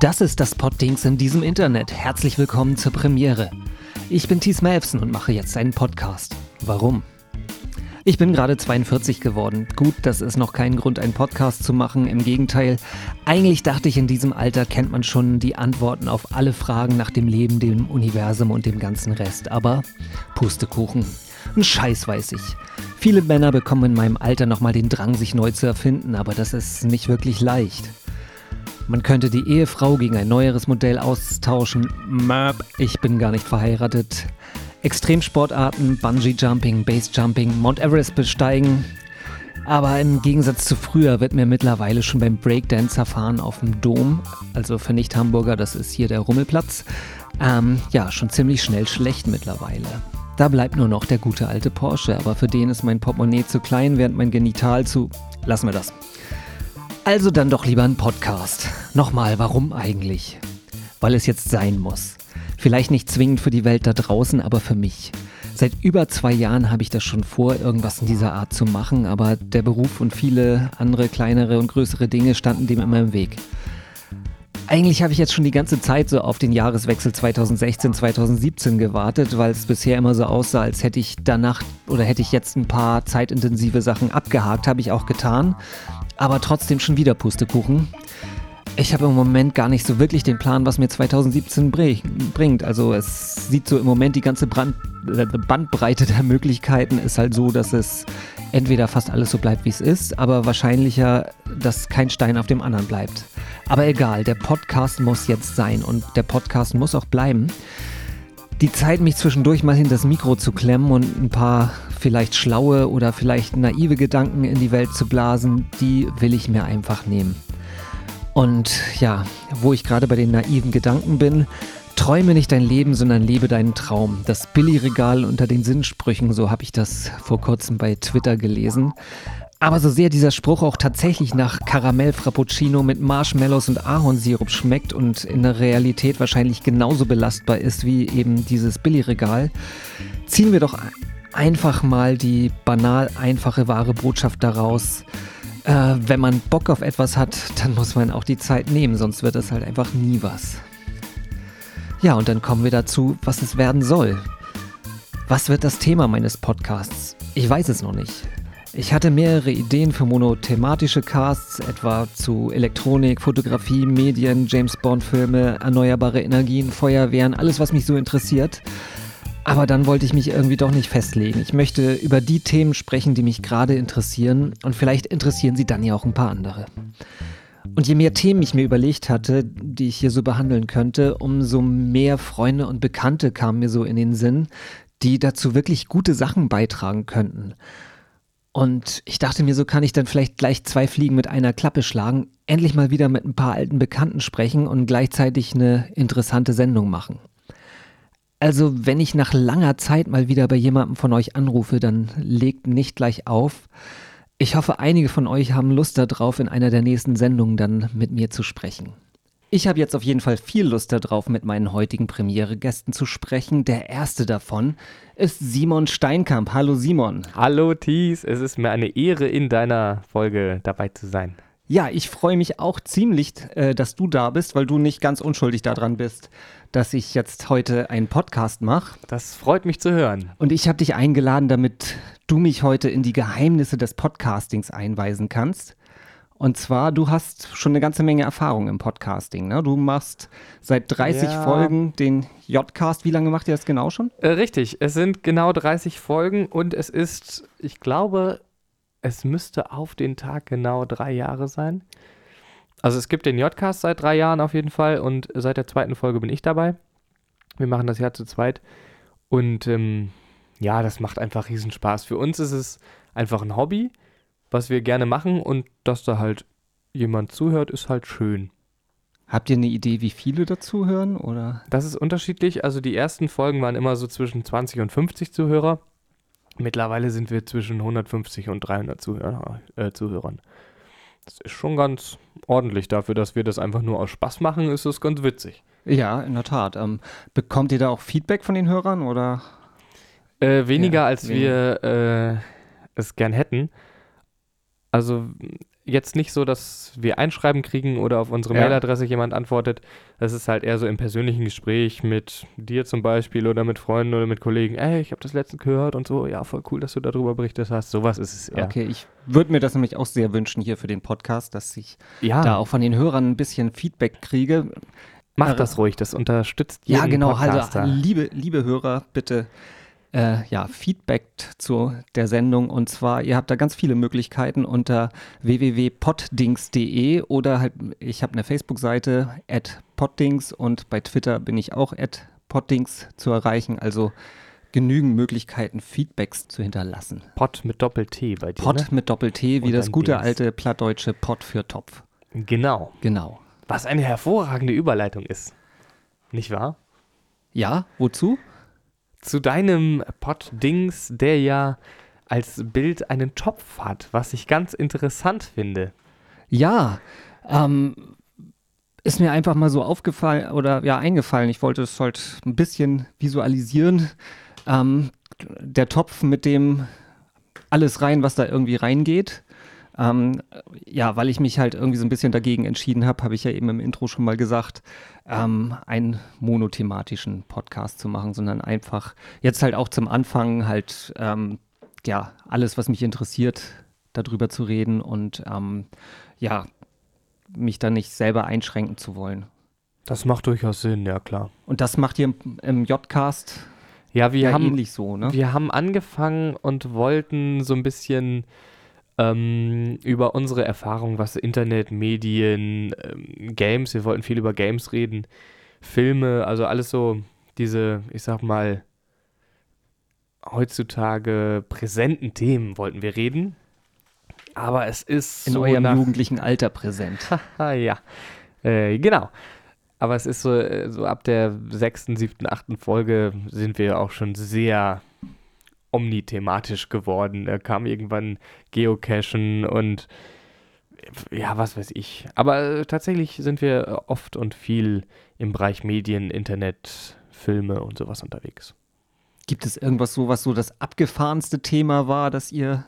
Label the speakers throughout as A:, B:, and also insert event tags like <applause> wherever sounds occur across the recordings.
A: Das ist das Poddings in diesem Internet. Herzlich willkommen zur Premiere. Ich bin Thies Melfsen und mache jetzt einen Podcast. Warum? Ich bin gerade 42 geworden. Gut, das ist noch kein Grund, einen Podcast zu machen. Im Gegenteil, eigentlich dachte ich, in diesem Alter kennt man schon die Antworten auf alle Fragen nach dem Leben, dem Universum und dem ganzen Rest. Aber Pustekuchen. Ein Scheiß weiß ich. Viele Männer bekommen in meinem Alter nochmal den Drang, sich neu zu erfinden, aber das ist nicht wirklich leicht. Man könnte die Ehefrau gegen ein neueres Modell austauschen. Möp, ich bin gar nicht verheiratet. Extremsportarten, Bungee-Jumping, Base-Jumping, Mount Everest besteigen. Aber im Gegensatz zu früher wird mir mittlerweile schon beim Breakdancer-Fahren auf dem Dom, also für Nicht-Hamburger, das ist hier der Rummelplatz, ähm, ja, schon ziemlich schnell schlecht mittlerweile. Da bleibt nur noch der gute alte Porsche, aber für den ist mein Portemonnaie zu klein, während mein Genital zu... Lassen wir das. Also dann doch lieber ein Podcast. Nochmal, warum eigentlich? Weil es jetzt sein muss. Vielleicht nicht zwingend für die Welt da draußen, aber für mich. Seit über zwei Jahren habe ich das schon vor, irgendwas in dieser Art zu machen, aber der Beruf und viele andere kleinere und größere Dinge standen dem immer im Weg. Eigentlich habe ich jetzt schon die ganze Zeit so auf den Jahreswechsel 2016-2017 gewartet, weil es bisher immer so aussah, als hätte ich danach oder hätte ich jetzt ein paar zeitintensive Sachen abgehakt, habe ich auch getan aber trotzdem schon wieder Pustekuchen. Ich habe im Moment gar nicht so wirklich den Plan, was mir 2017 bringt. Also es sieht so im Moment die ganze Brand Bandbreite der Möglichkeiten ist halt so, dass es entweder fast alles so bleibt, wie es ist, aber wahrscheinlicher, dass kein Stein auf dem anderen bleibt. Aber egal, der Podcast muss jetzt sein und der Podcast muss auch bleiben. Die Zeit, mich zwischendurch mal hinter das Mikro zu klemmen und ein paar vielleicht schlaue oder vielleicht naive Gedanken in die Welt zu blasen, die will ich mir einfach nehmen. Und ja, wo ich gerade bei den naiven Gedanken bin, träume nicht dein Leben, sondern lebe deinen Traum. Das Billy-Regal unter den Sinnsprüchen, so habe ich das vor kurzem bei Twitter gelesen. Aber so sehr dieser Spruch auch tatsächlich nach Karamell Frappuccino mit Marshmallows und Ahornsirup schmeckt und in der Realität wahrscheinlich genauso belastbar ist wie eben dieses Billigregal, ziehen wir doch einfach mal die banal einfache wahre Botschaft daraus. Äh, wenn man Bock auf etwas hat, dann muss man auch die Zeit nehmen, sonst wird es halt einfach nie was. Ja, und dann kommen wir dazu, was es werden soll. Was wird das Thema meines Podcasts? Ich weiß es noch nicht. Ich hatte mehrere Ideen für monothematische Casts, etwa zu Elektronik, Fotografie, Medien, James Bond-Filme, erneuerbare Energien, Feuerwehren, alles, was mich so interessiert. Aber dann wollte ich mich irgendwie doch nicht festlegen. Ich möchte über die Themen sprechen, die mich gerade interessieren und vielleicht interessieren sie dann ja auch ein paar andere. Und je mehr Themen ich mir überlegt hatte, die ich hier so behandeln könnte, umso mehr Freunde und Bekannte kamen mir so in den Sinn, die dazu wirklich gute Sachen beitragen könnten. Und ich dachte mir, so kann ich dann vielleicht gleich zwei Fliegen mit einer Klappe schlagen, endlich mal wieder mit ein paar alten Bekannten sprechen und gleichzeitig eine interessante Sendung machen. Also, wenn ich nach langer Zeit mal wieder bei jemandem von euch anrufe, dann legt nicht gleich auf. Ich hoffe, einige von euch haben Lust darauf, in einer der nächsten Sendungen dann mit mir zu sprechen. Ich habe jetzt auf jeden Fall viel Lust darauf, mit meinen heutigen Premiere-Gästen zu sprechen. Der erste davon ist Simon Steinkamp. Hallo Simon.
B: Hallo Thies, es ist mir eine Ehre, in deiner Folge dabei zu sein.
A: Ja, ich freue mich auch ziemlich, äh, dass du da bist, weil du nicht ganz unschuldig daran bist, dass ich jetzt heute einen Podcast mache.
B: Das freut mich zu hören.
A: Und ich habe dich eingeladen, damit du mich heute in die Geheimnisse des Podcastings einweisen kannst. Und zwar, du hast schon eine ganze Menge Erfahrung im Podcasting. Ne? Du machst seit 30 ja. Folgen den J-Cast. Wie lange macht ihr das genau schon?
B: Äh, richtig, es sind genau 30 Folgen und es ist, ich glaube, es müsste auf den Tag genau drei Jahre sein. Also es gibt den J-Cast seit drei Jahren auf jeden Fall und seit der zweiten Folge bin ich dabei. Wir machen das ja zu zweit. Und ähm, ja, das macht einfach riesen Spaß. Für uns ist es einfach ein Hobby was wir gerne machen und dass da halt jemand zuhört, ist halt schön.
A: Habt ihr eine Idee, wie viele dazuhören oder?
B: Das ist unterschiedlich. Also die ersten Folgen waren immer so zwischen 20 und 50 Zuhörer. Mittlerweile sind wir zwischen 150 und 300 Zuhörer, äh, Zuhörern. Das ist schon ganz ordentlich dafür, dass wir das einfach nur aus Spaß machen, ist das ganz witzig.
A: Ja, in der Tat. Ähm, bekommt ihr da auch Feedback von den Hörern oder?
B: Äh, weniger, ja, als weniger. wir äh, es gern hätten. Also jetzt nicht so, dass wir Einschreiben kriegen oder auf unsere
A: Ja.
B: Mailadresse jemand antwortet. Das ist halt eher so im persönlichen Gespräch mit dir zum Beispiel oder mit Freunden oder mit Kollegen. Ey, ich habe das letztens gehört und so. Ja, voll cool, dass du darüber berichtet hast. Sowas ist es eher.
A: Okay, ich würde mir das nämlich auch sehr wünschen hier für den Podcast, dass ich
B: Ja,
A: da auch von den Hörern ein bisschen Feedback kriege.
B: mach
A: äh,
B: das ruhig. Das unterstützt
A: Ja,
B: jeden
A: genau.
B: Podcaster.
A: Also, liebe, liebe Hörer, bitte äh, ja, Feedback zu der Sendung. Und zwar, ihr habt da ganz viele Möglichkeiten unter www.poddings.de oder halt, ich habe eine Facebook-Seite, at poddings und bei Twitter bin ich auch at poddings zu erreichen. Also genügend Möglichkeiten, Feedbacks zu hinterlassen.
B: Pod mit Doppel-T bei dir.
A: Pod
B: ne?
A: mit Doppel-T, wie das gute
B: Dings.
A: alte plattdeutsche Pod für Topf.
B: Genau.
A: Genau.
B: Was eine hervorragende Überleitung ist. Nicht wahr?
A: Ja, wozu?
B: Zu deinem Pod-Dings, der ja als Bild einen Topf hat, was ich ganz interessant finde.
A: Ja, ähm, ist mir einfach mal so aufgefallen oder ja eingefallen. Ich wollte es halt ein bisschen visualisieren. Ähm, der Topf mit dem alles rein, was da irgendwie reingeht. Ähm, ja, weil ich mich halt irgendwie so ein bisschen dagegen entschieden habe, habe ich ja eben im Intro schon mal gesagt, ähm, einen monothematischen Podcast zu machen, sondern einfach jetzt halt auch zum Anfang halt ähm, ja alles, was mich interessiert, darüber zu reden und ähm, ja, mich da nicht selber einschränken zu wollen.
B: Das macht durchaus Sinn, ja klar.
A: Und das macht ihr im, im J-Cast
B: Ja, wir
A: ja
B: haben
A: ähnlich so, ne?
B: Wir haben angefangen und wollten so ein bisschen ähm, über unsere Erfahrungen, was Internet, Medien, ähm, Games, wir wollten viel über Games reden, Filme, also alles so diese, ich sag mal, heutzutage präsenten Themen wollten wir reden. Aber es ist
A: In
B: so
A: eurem
B: nach,
A: jugendlichen Alter präsent. <laughs>
B: Ja, äh, genau. Aber es ist so, äh, so ab der sechsten, siebten, achten Folge sind wir auch schon sehr omnithematisch geworden. Da kam irgendwann Geocachen und ja, was weiß ich. Aber äh, tatsächlich sind wir oft und viel im Bereich Medien, Internet, Filme und sowas unterwegs.
A: Gibt es irgendwas so, was so das abgefahrenste Thema war, das ihr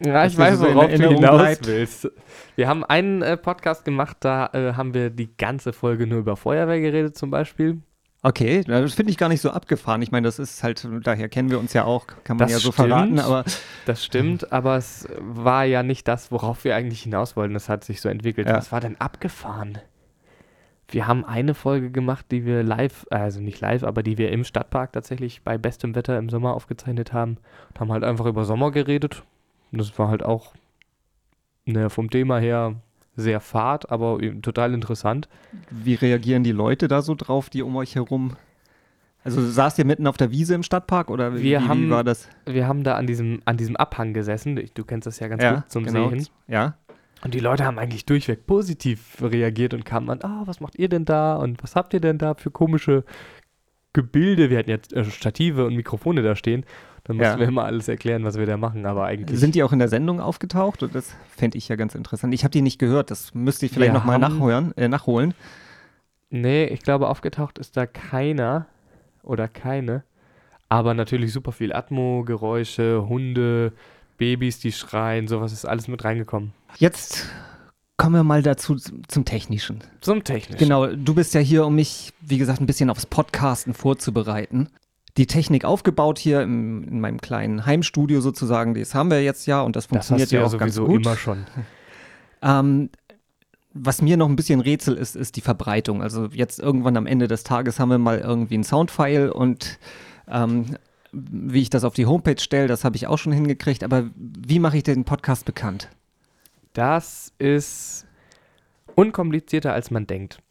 B: Ja,
A: Dass
B: ich weiß,
A: so
B: worauf du hinaus
A: bleibt.
B: willst. Wir haben einen äh, Podcast gemacht, da äh, haben wir die ganze Folge nur über Feuerwehr geredet zum Beispiel.
A: Okay, na, das finde ich gar nicht so abgefahren. Ich meine, das ist halt, daher kennen wir uns ja auch, kann man
B: Das
A: ja so
B: stimmt.
A: verraten, aber
B: Das stimmt, aber es war ja nicht das, worauf wir eigentlich hinaus wollten. Das hat sich so entwickelt.
A: Ja.
B: Was war denn abgefahren? Wir haben eine Folge gemacht, die wir live, also nicht live, aber die wir im Stadtpark tatsächlich bei bestem Wetter im Sommer aufgezeichnet haben. Und haben halt einfach über Sommer geredet. Und das war halt auch ne, vom Thema her sehr fad, aber total interessant.
A: wie reagieren die Leute da so drauf, die um euch herum? Also saßt ihr mitten auf der Wiese im Stadtpark oder wie, wie
B: haben-
A: war das?
B: Wir haben da an diesem, an diesem Abhang gesessen. Du kennst das ja ganz
A: ja,
B: gut zum
A: genau.
B: Sehen.
A: Ja,
B: Und die Leute haben eigentlich durchweg positiv reagiert und kamen an, ah, was macht ihr denn da und was habt ihr denn da für komische Gebilde? Wir hatten jetzt äh, Stative und Mikrofone da stehen. Dann mussten
A: Ja.
B: wir immer alles erklären, was wir da machen, aber eigentlich.
A: Sind die auch in der Sendung aufgetaucht? Und das fände ich ja ganz interessant. Ich habe die nicht gehört, das müsste ich vielleicht nochmal nachholen, äh, nachholen.
B: nee, ich glaube, aufgetaucht ist da keiner oder keine. Aber natürlich super viel Atmo, Geräusche, Hunde, Babys, die schreien, sowas ist alles mit reingekommen.
A: Jetzt kommen wir mal dazu zum Technischen.
B: Zum Technischen.
A: Genau, du bist ja hier, um mich, wie gesagt, ein bisschen aufs Podcasten vorzubereiten. Die Technik aufgebaut hier im, in meinem kleinen Heimstudio sozusagen, das haben wir jetzt ja und das
B: Das
A: funktioniert
B: du
A: ja
B: ja
A: auch ganz
B: sowieso
A: gut.
B: immer schon.
A: Ähm, was mir noch ein bisschen Rätsel ist, ist die Verbreitung. Also jetzt irgendwann am Ende des Tages haben wir mal irgendwie ein Soundfile und ähm, wie ich das auf die Homepage stelle, das habe ich auch schon hingekriegt. Aber wie mache ich den Podcast bekannt?
B: Das ist unkomplizierter, als man denkt.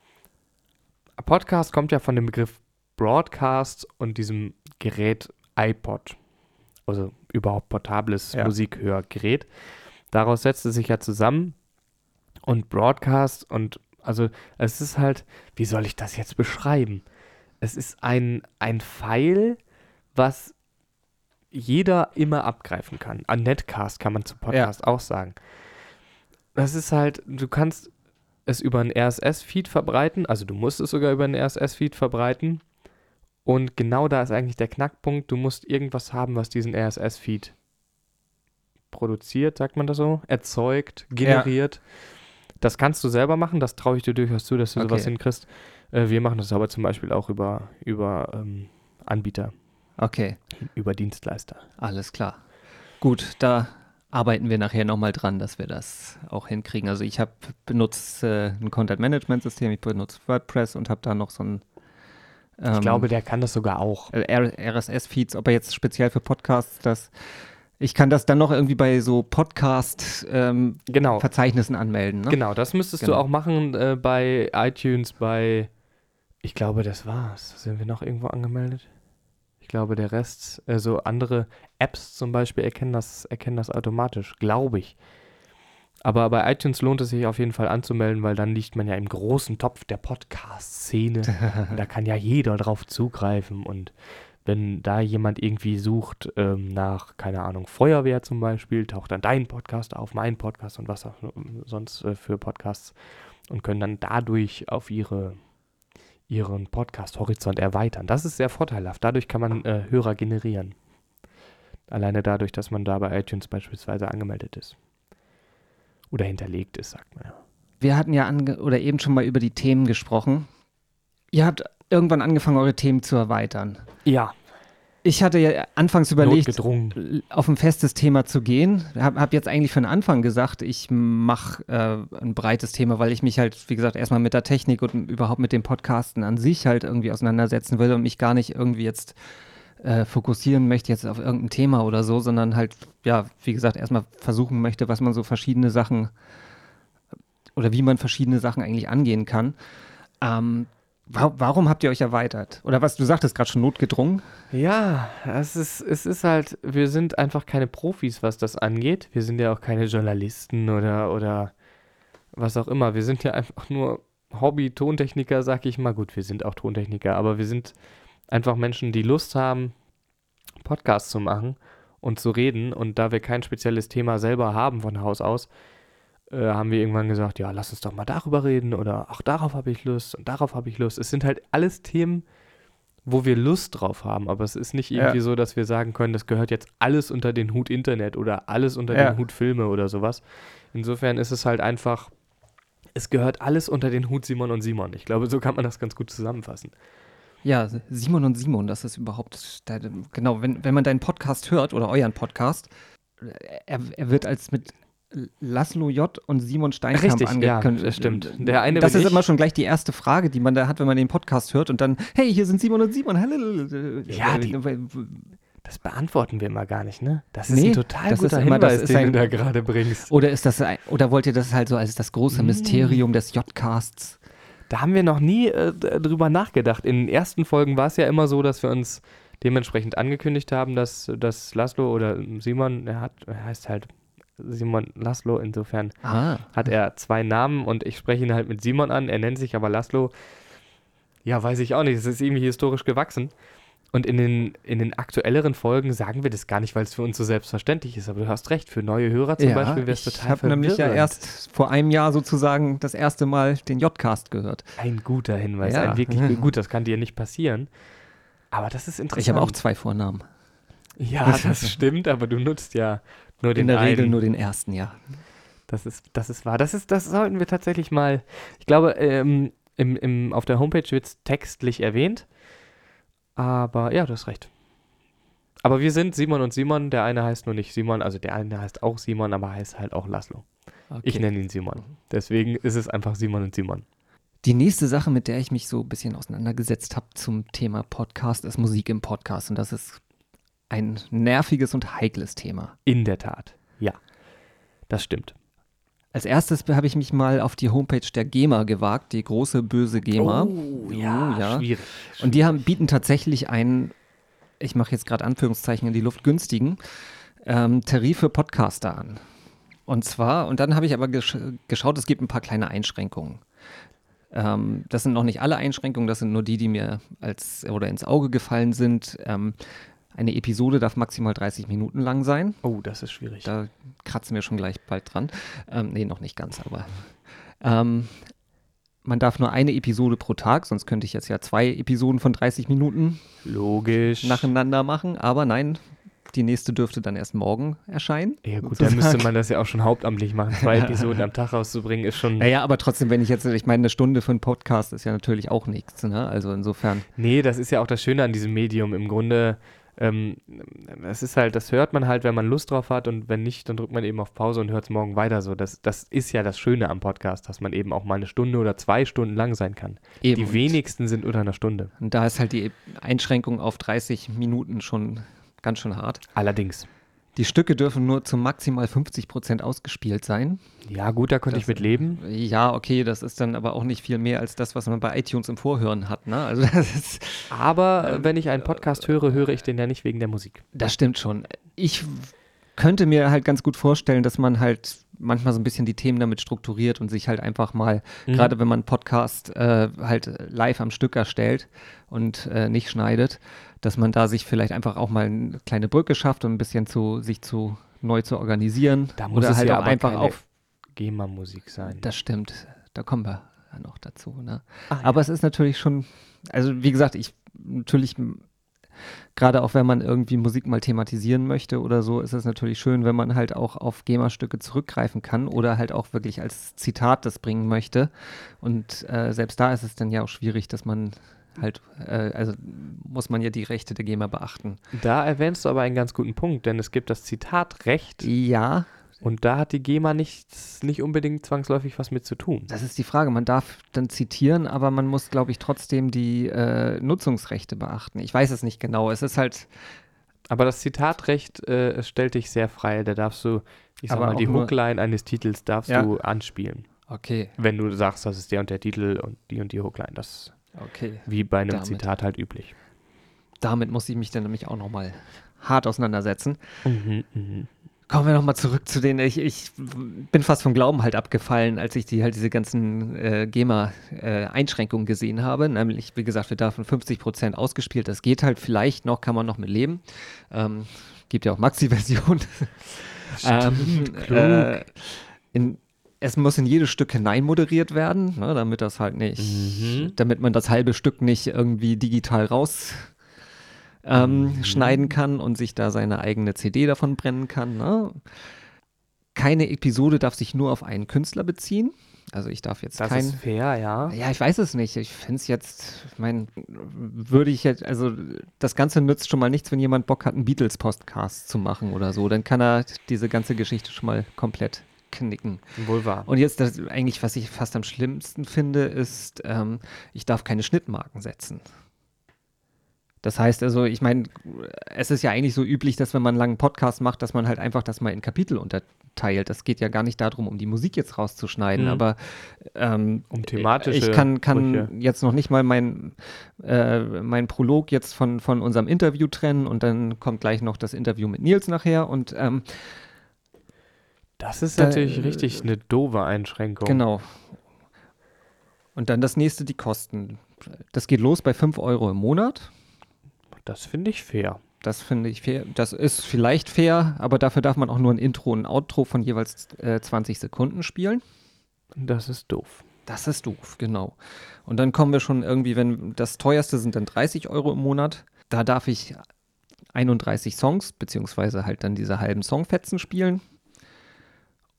B: Podcast kommt ja von dem Begriff Broadcast und diesem Gerät iPod. Also überhaupt portables
A: Ja.
B: Musikhörgerät. Daraus setzt es sich ja zusammen. Und Broadcast und also es ist halt, wie soll ich das jetzt beschreiben? Es ist ein, ein Pfeil, was jeder immer abgreifen kann. Ein Netcast kann man zum Podcast auch sagen. Das ist halt, du kannst es über einen RSS-Feed verbreiten, also du musst es sogar über einen RSS-Feed verbreiten. Und genau da ist eigentlich der Knackpunkt, du musst irgendwas haben, was diesen RSS-Feed produziert, sagt man das so, erzeugt, generiert. Das kannst du selber machen, das traue ich dir durchaus zu, dass du sowas
A: Okay.
B: hinkriegst. Äh, wir machen das aber zum Beispiel auch über, über ähm, Anbieter,
A: Okay,
B: über Dienstleister.
A: alles klar. Gut, da arbeiten wir nachher nochmal dran, dass wir das auch hinkriegen. Also ich habe benutze äh, ein Content-Management-System, ich benutze WordPress und habe da noch so ein
B: Ich
A: ähm,
B: glaube, der kann das sogar auch.
A: äh, RSS-Feeds, ob er jetzt speziell für Podcasts das. Ich kann das dann noch irgendwie bei so Podcast-Verzeichnissen
B: Genau.
A: anmelden. Ne?
B: Genau, das müsstest
A: Genau.
B: du auch machen äh, bei iTunes, bei. Ich glaube, das war's. Sind wir noch irgendwo angemeldet? Ich glaube, der Rest, äh, so andere Apps zum Beispiel erkennen das, erkennen das automatisch, glaube ich. Aber bei iTunes lohnt es sich auf jeden Fall anzumelden, weil dann liegt man ja im großen Topf der Podcast-Szene. Da kann ja jeder drauf zugreifen. Und wenn da jemand irgendwie sucht ähm, nach, keine Ahnung, Feuerwehr zum Beispiel, taucht dann dein Podcast auf, mein Podcast und was auch sonst äh, für Podcasts und können dann dadurch auf ihre, ihren Podcast-Horizont erweitern. Das ist sehr vorteilhaft. Dadurch kann man äh, Hörer generieren. Alleine dadurch, dass man da bei iTunes beispielsweise angemeldet ist. Oder hinterlegt ist, sagt man ja.
A: Wir hatten ja oder eben schon mal über die Themen gesprochen. Ihr habt irgendwann angefangen, eure Themen zu erweitern.
B: Ja,
A: Ich hatte ja anfangs überlegt, auf ein festes Thema zu gehen. Hab, hab jetzt eigentlich für den Anfang gesagt, ich mache äh, ein breites Thema, weil ich mich halt, wie gesagt, erstmal mit der Technik und überhaupt mit dem Podcasten an sich halt irgendwie auseinandersetzen will und mich gar nicht irgendwie jetzt äh, fokussieren möchte jetzt auf irgendein Thema oder so, sondern halt, ja, wie gesagt, erstmal versuchen möchte, was man so verschiedene Sachen oder wie man verschiedene Sachen eigentlich angehen kann. Ähm, wa warum habt ihr euch erweitert? Oder was, du sagtest gerade schon notgedrungen?
B: Ja, es ist, es ist halt, wir sind einfach keine Profis, was das angeht. Wir sind ja auch keine Journalisten oder, oder was auch immer. Wir sind ja einfach nur Hobby-Tontechniker, sag ich mal. Gut, wir sind auch Tontechniker, aber wir sind einfach Menschen, die Lust haben, Podcasts zu machen und zu reden. Und da wir kein spezielles Thema selber haben von Haus aus, äh, haben wir irgendwann gesagt, ja, lass uns doch mal darüber reden oder ach, darauf habe ich Lust und darauf habe ich Lust. Es sind halt alles Themen, wo wir Lust drauf haben, aber es ist nicht
A: Ja.
B: irgendwie so, dass wir sagen können, das gehört jetzt alles unter den Hut Internet oder alles unter
A: Ja.
B: den Hut Filme oder sowas. Insofern ist es halt einfach, es gehört alles unter den Hut Simon und Simon. Ich glaube, so kann man das ganz gut zusammenfassen.
A: Ja, Simon und Simon, das ist überhaupt, genau, wenn, wenn man deinen Podcast hört oder euren Podcast, er, er wird als mit Laszlo J. und Simon Steinkamp
B: Richtig, ja,
A: angekündigt.
B: das stimmt. Der eine
A: das ist
B: ich.
A: immer schon gleich die erste Frage, die man da hat, wenn man den Podcast hört und dann, hey, hier sind Simon und Simon, hallo.
B: Ja, die- Das beantworten wir immer gar nicht, ne? Das ist
A: Nee,
B: ein total
A: das ist
B: guter
A: immer- das
B: Hinweis,
A: ist
B: den
A: ein-
B: du da gerade bringst.
A: Oder ist das, oder wollt ihr das halt so als das große
B: Mm.
A: Mysterium des J-Casts?
B: Da haben wir noch nie äh, drüber nachgedacht. In den ersten Folgen war es ja immer so, dass wir uns dementsprechend angekündigt haben, dass, dass Laszlo oder Simon, er hat, er heißt halt Simon Laszlo, insofern
A: Ah,
B: hat er zwei Namen und ich spreche ihn halt mit Simon an, er nennt sich aber Laszlo. Ja, weiß ich auch nicht, es ist irgendwie historisch gewachsen. Und in den, in den aktuelleren Folgen sagen wir das gar nicht, weil es für uns so selbstverständlich ist. Aber du hast recht, für neue Hörer zum
A: ja,
B: Beispiel wäre es
A: ich
B: total
A: habe nämlich ja erst vor einem Jahr sozusagen das erste Mal den J-Cast gehört.
B: Ein guter Hinweis,
A: Ja.
B: ein wirklich gu- <laughs> gut, das kann dir nicht passieren. Aber das ist interessant.
A: Ich habe auch zwei Vornamen.
B: Ja, <laughs> das stimmt, aber du nutzt ja nur den
A: In der Regel
B: einen.
A: nur den ersten, ja.
B: Das ist, das ist wahr. Das, ist, das sollten wir tatsächlich mal. Ich glaube, ähm, im, im, auf der Homepage wird es textlich erwähnt. Aber ja, du hast recht. Aber wir sind Simon und Simon. Der eine heißt nur nicht Simon, also der eine heißt auch Simon, aber heißt halt auch Laszlo. Ich nenne ihn Simon. Deswegen ist es einfach Simon und Simon.
A: Die nächste Sache, mit der ich mich so ein bisschen auseinandergesetzt habe zum Thema Podcast, ist Musik im Podcast. Und das ist ein nerviges und heikles Thema.
B: In der Tat. Ja. Das stimmt.
A: Als erstes habe ich mich mal auf die Homepage der GEMA gewagt, die große böse GEMA.
B: Oh, ja,
A: Oh, ja.
B: schwierig.
A: Und die haben, bieten tatsächlich einen, ich mache jetzt gerade Anführungszeichen in die Luft, günstigen ähm, Tarif für Podcaster an. Und zwar, und dann habe ich aber gesch geschaut, es gibt ein paar kleine Einschränkungen. Ähm, das sind noch nicht alle Einschränkungen, das sind nur die, die mir als oder ins Auge gefallen sind. Ähm, eine Episode darf maximal 30 Minuten lang sein.
B: Oh, das ist schwierig.
A: Da kratzen wir schon gleich bald dran. Ähm, nee, noch nicht ganz, aber. Ähm, man darf nur eine Episode pro Tag, sonst könnte ich jetzt ja zwei Episoden von 30 Minuten
B: Logisch.
A: nacheinander machen. Aber nein, Die nächste dürfte dann erst morgen erscheinen.
B: Ja gut, dann müsste man das ja auch schon hauptamtlich machen. Zwei <laughs> Episoden am Tag rauszubringen ist schon...
A: Naja, aber trotzdem, wenn ich jetzt, ich meine, eine Stunde für einen Podcast ist ja natürlich auch nichts, ne? Also insofern...
B: Nee, das ist ja auch das Schöne an diesem Medium. Im Grunde ähm, es ist halt, das hört man halt, wenn man Lust drauf hat und wenn nicht, dann drückt man eben auf Pause und hört es morgen weiter so. Das, das ist ja das Schöne am Podcast, dass man eben auch mal eine Stunde oder zwei Stunden lang sein kann. Eben. Die wenigsten sind unter einer Stunde.
A: Und da ist halt die Einschränkung auf 30 Minuten schon ganz schön hart.
B: Allerdings.
A: Die Stücke dürfen nur zu maximal 50 Prozent ausgespielt sein.
B: Ja, gut, da könnte das, ich mit leben.
A: Ja, okay, das ist dann aber auch nicht viel mehr als das, was man bei iTunes im Vorhören hat. Ne? Also <laughs> ist,
B: aber ähm, wenn ich einen Podcast höre, höre ich den ja nicht wegen der Musik.
A: Das stimmt schon. Ich könnte mir halt ganz gut vorstellen, dass man halt manchmal so ein bisschen die Themen damit strukturiert und sich halt einfach mal, mhm. gerade wenn man einen Podcast äh, halt live am Stück erstellt und äh, nicht schneidet, dass man da sich vielleicht einfach auch mal eine kleine Brücke schafft und ein bisschen zu sich zu neu zu organisieren.
B: Da muss Oder halt ja auch einfach auf GEMA-Musik sein.
A: Das stimmt. Da kommen wir noch dazu. Ne? Ach, Aber ja. es ist natürlich schon, also wie gesagt, ich natürlich gerade auch wenn man irgendwie Musik mal thematisieren möchte oder so, ist es natürlich schön, wenn man halt auch auf GEMA-Stücke zurückgreifen kann oder halt auch wirklich als Zitat das bringen möchte. Und äh, selbst da ist es dann ja auch schwierig, dass man halt, äh, also muss man ja die Rechte der GEMA beachten.
B: Da erwähnst du aber einen ganz guten Punkt, denn es gibt das Zitatrecht.
A: Ja.
B: Und da hat die GEMA nichts, nicht unbedingt zwangsläufig was mit zu tun.
A: Das ist die Frage. Man darf dann zitieren, aber man muss, glaube ich, trotzdem die äh, Nutzungsrechte beachten. Ich weiß es nicht genau. Es ist halt.
B: Aber das Zitatrecht äh, stellt dich sehr frei. Da darfst du, ich sag mal, die Hookline eines Titels darfst ja. du anspielen.
A: Okay.
B: Wenn du sagst, das ist der und der Titel und die und die Hookline. Das
A: Okay.
B: Wie bei einem damit, Zitat halt üblich.
A: Damit muss ich mich dann nämlich auch nochmal hart auseinandersetzen. Mhm, mh. Kommen wir nochmal zurück zu den, ich, ich bin fast vom Glauben halt abgefallen, als ich die halt diese ganzen äh, GEMA-Einschränkungen äh, gesehen habe. Nämlich, wie gesagt, wir davon 50 Prozent ausgespielt. Das geht halt vielleicht noch, kann man noch mit leben. Ähm, gibt ja auch Maxi-Version. <laughs> ähm, äh, in, es muss in jedes Stück hinein moderiert werden, ne, damit das halt nicht, mhm. damit man das halbe Stück nicht irgendwie digital raus ähm, mhm. schneiden kann und sich da seine eigene CD davon brennen kann. Ne? Keine Episode darf sich nur auf einen Künstler beziehen. Also ich darf jetzt
B: das
A: kein.
B: Das ist fair, ja.
A: Ja, ich weiß es nicht. Ich finde es jetzt, ich meine, würde ich jetzt, also das Ganze nützt schon mal nichts, wenn jemand Bock hat, einen Beatles-Podcast zu machen oder so. Dann kann er diese ganze Geschichte schon mal komplett knicken.
B: Wohl wahr.
A: Und jetzt das eigentlich, was ich fast am schlimmsten finde, ist, ähm, ich darf keine Schnittmarken setzen. Das heißt also, ich meine, es ist ja eigentlich so üblich, dass wenn man einen langen Podcast macht, dass man halt einfach das mal in Kapitel unterteilt. Das geht ja gar nicht darum, um die Musik jetzt rauszuschneiden, mhm. aber ähm,
B: um thematische.
A: Ich kann, kann jetzt noch nicht mal mein, äh, mein Prolog jetzt von, von unserem Interview trennen und dann kommt gleich noch das Interview mit Nils nachher und ähm,
B: das ist natürlich da, richtig eine doofe Einschränkung.
A: Genau. Und dann das nächste, die Kosten. Das geht los bei 5 Euro im Monat.
B: Das finde ich fair.
A: Das finde ich fair. Das ist vielleicht fair, aber dafür darf man auch nur ein Intro und ein Outro von jeweils äh, 20 Sekunden spielen.
B: Das ist doof.
A: Das ist doof, genau. Und dann kommen wir schon irgendwie, wenn das teuerste sind dann 30 Euro im Monat. Da darf ich 31 Songs, beziehungsweise halt dann diese halben Songfetzen spielen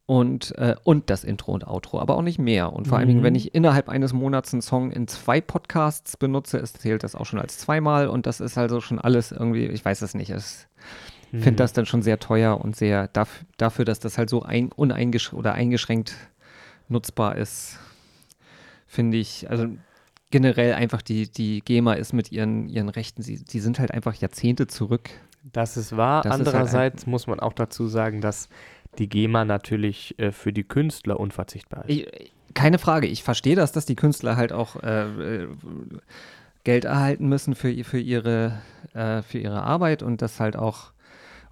A: und, äh, und das Intro und Outro, aber auch nicht mehr. Und vor mhm. allen Dingen, wenn mhm. ich innerhalb eines Monats einen Song in zwei Podcasts benutze, ist, zählt das auch schon als zweimal und das ist also schon alles irgendwie, ich weiß es nicht, ich mhm. finde das dann schon sehr teuer und sehr daf dafür, dass das halt so ein, uneingesch oder eingeschränkt nutzbar ist, finde ich, also generell einfach die, die GEMA ist mit ihren, ihren Rechten, sie, sie sind halt einfach Jahrzehnte zurück.
B: Das ist wahr. Das Andererseits ist halt muss man auch dazu sagen, dass die GEMA natürlich äh, für die Künstler unverzichtbar ist.
A: Ich, keine Frage, ich verstehe das, dass die Künstler halt auch äh, Geld erhalten müssen für, für, ihre, äh, für ihre Arbeit und das halt auch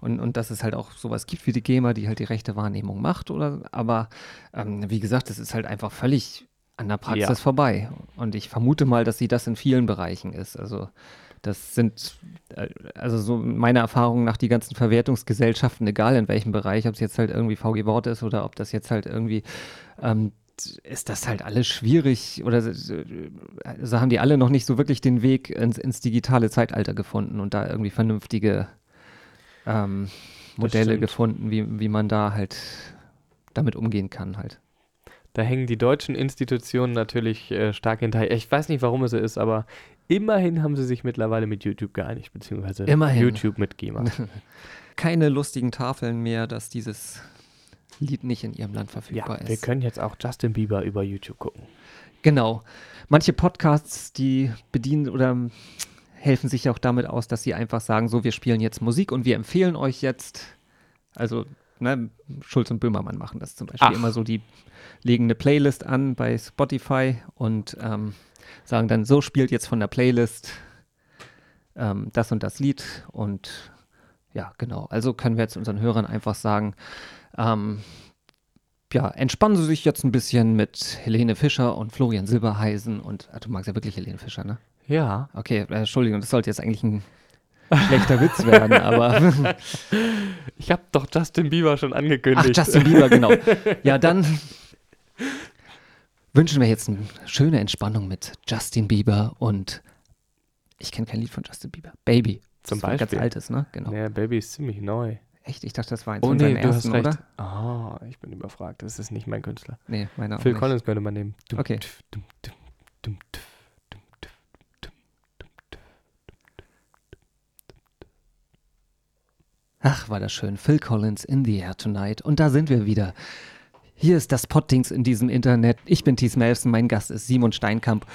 A: und, und dass es halt auch sowas gibt wie die GEMA, die halt die rechte Wahrnehmung macht oder aber ähm, wie gesagt, das ist halt einfach völlig an der Praxis ja. vorbei. Und ich vermute mal, dass sie das in vielen Bereichen ist. Also das sind, äh, also so meiner Erfahrung nach die ganzen Verwertungsgesellschaften, egal in welchem Bereich, ob es jetzt halt irgendwie VG Wort ist oder ob das jetzt halt irgendwie, ähm, ist das halt alles schwierig oder also haben die alle noch nicht so wirklich den Weg ins, ins digitale Zeitalter gefunden und da irgendwie vernünftige ähm, Modelle gefunden, wie, wie man da halt damit umgehen kann halt.
B: Da hängen die deutschen Institutionen natürlich äh, stark hinterher. Ich weiß nicht, warum es so ist, aber immerhin haben sie sich mittlerweile mit YouTube geeinigt, beziehungsweise
A: Immerhin.
B: YouTube mit GEMA. <laughs>
A: Keine lustigen Tafeln mehr, dass dieses Lied nicht in ihrem Land
B: ja,
A: verfügbar
B: wir
A: ist.
B: können jetzt auch Justin Bieber über YouTube gucken.
A: Genau. Manche Podcasts, die bedienen oder helfen sich auch damit aus, dass sie einfach sagen, so, wir spielen jetzt Musik und wir empfehlen euch jetzt, also ne, Schulz und Böhmermann machen das zum Beispiel
B: Ach.
A: immer so, die legen eine Playlist an bei Spotify und ähm, sagen dann, so spielt jetzt von der Playlist ähm, das und das Lied und ja, genau. Also können wir jetzt unseren Hörern einfach sagen, ähm, ja, entspannen Sie sich jetzt ein bisschen mit Helene Fischer und Florian Silberheisen und ah, du magst ja wirklich Helene Fischer, ne?
B: Ja.
A: Okay, äh, Entschuldigung, das sollte jetzt eigentlich ein schlechter Witz werden, <laughs> aber
B: Ich habe doch Justin Bieber schon
A: ach,
B: angekündigt.
A: Justin Bieber, genau. <laughs> Ja, dann wünschen wir jetzt eine schöne Entspannung mit Justin Bieber und ich kenne kein Lied von Justin Bieber. Baby.
B: Zum
A: Das ist ein
B: Beispiel.
A: Ganz altes, ne? Genau.
B: Ja, Baby ist ziemlich neu.
A: Echt? Ich dachte, das war eins
B: Oh
A: von
B: nee,
A: seinen
B: du hast
A: ersten,
B: recht.
A: oder?
B: Ah, ich bin überfragt. Das ist nicht mein Künstler.
A: Nee, meiner auch
B: Phil
A: nicht.
B: Collins könnte man nehmen. Dum,
A: Okay.
B: dum, dum.
A: Ach, war das schön. Phil Collins in the Air Tonight. Und da sind wir wieder. Hier ist das Poddings in diesem Internet. Ich bin Thies Melfsen, mein Gast ist Simon Steinkamp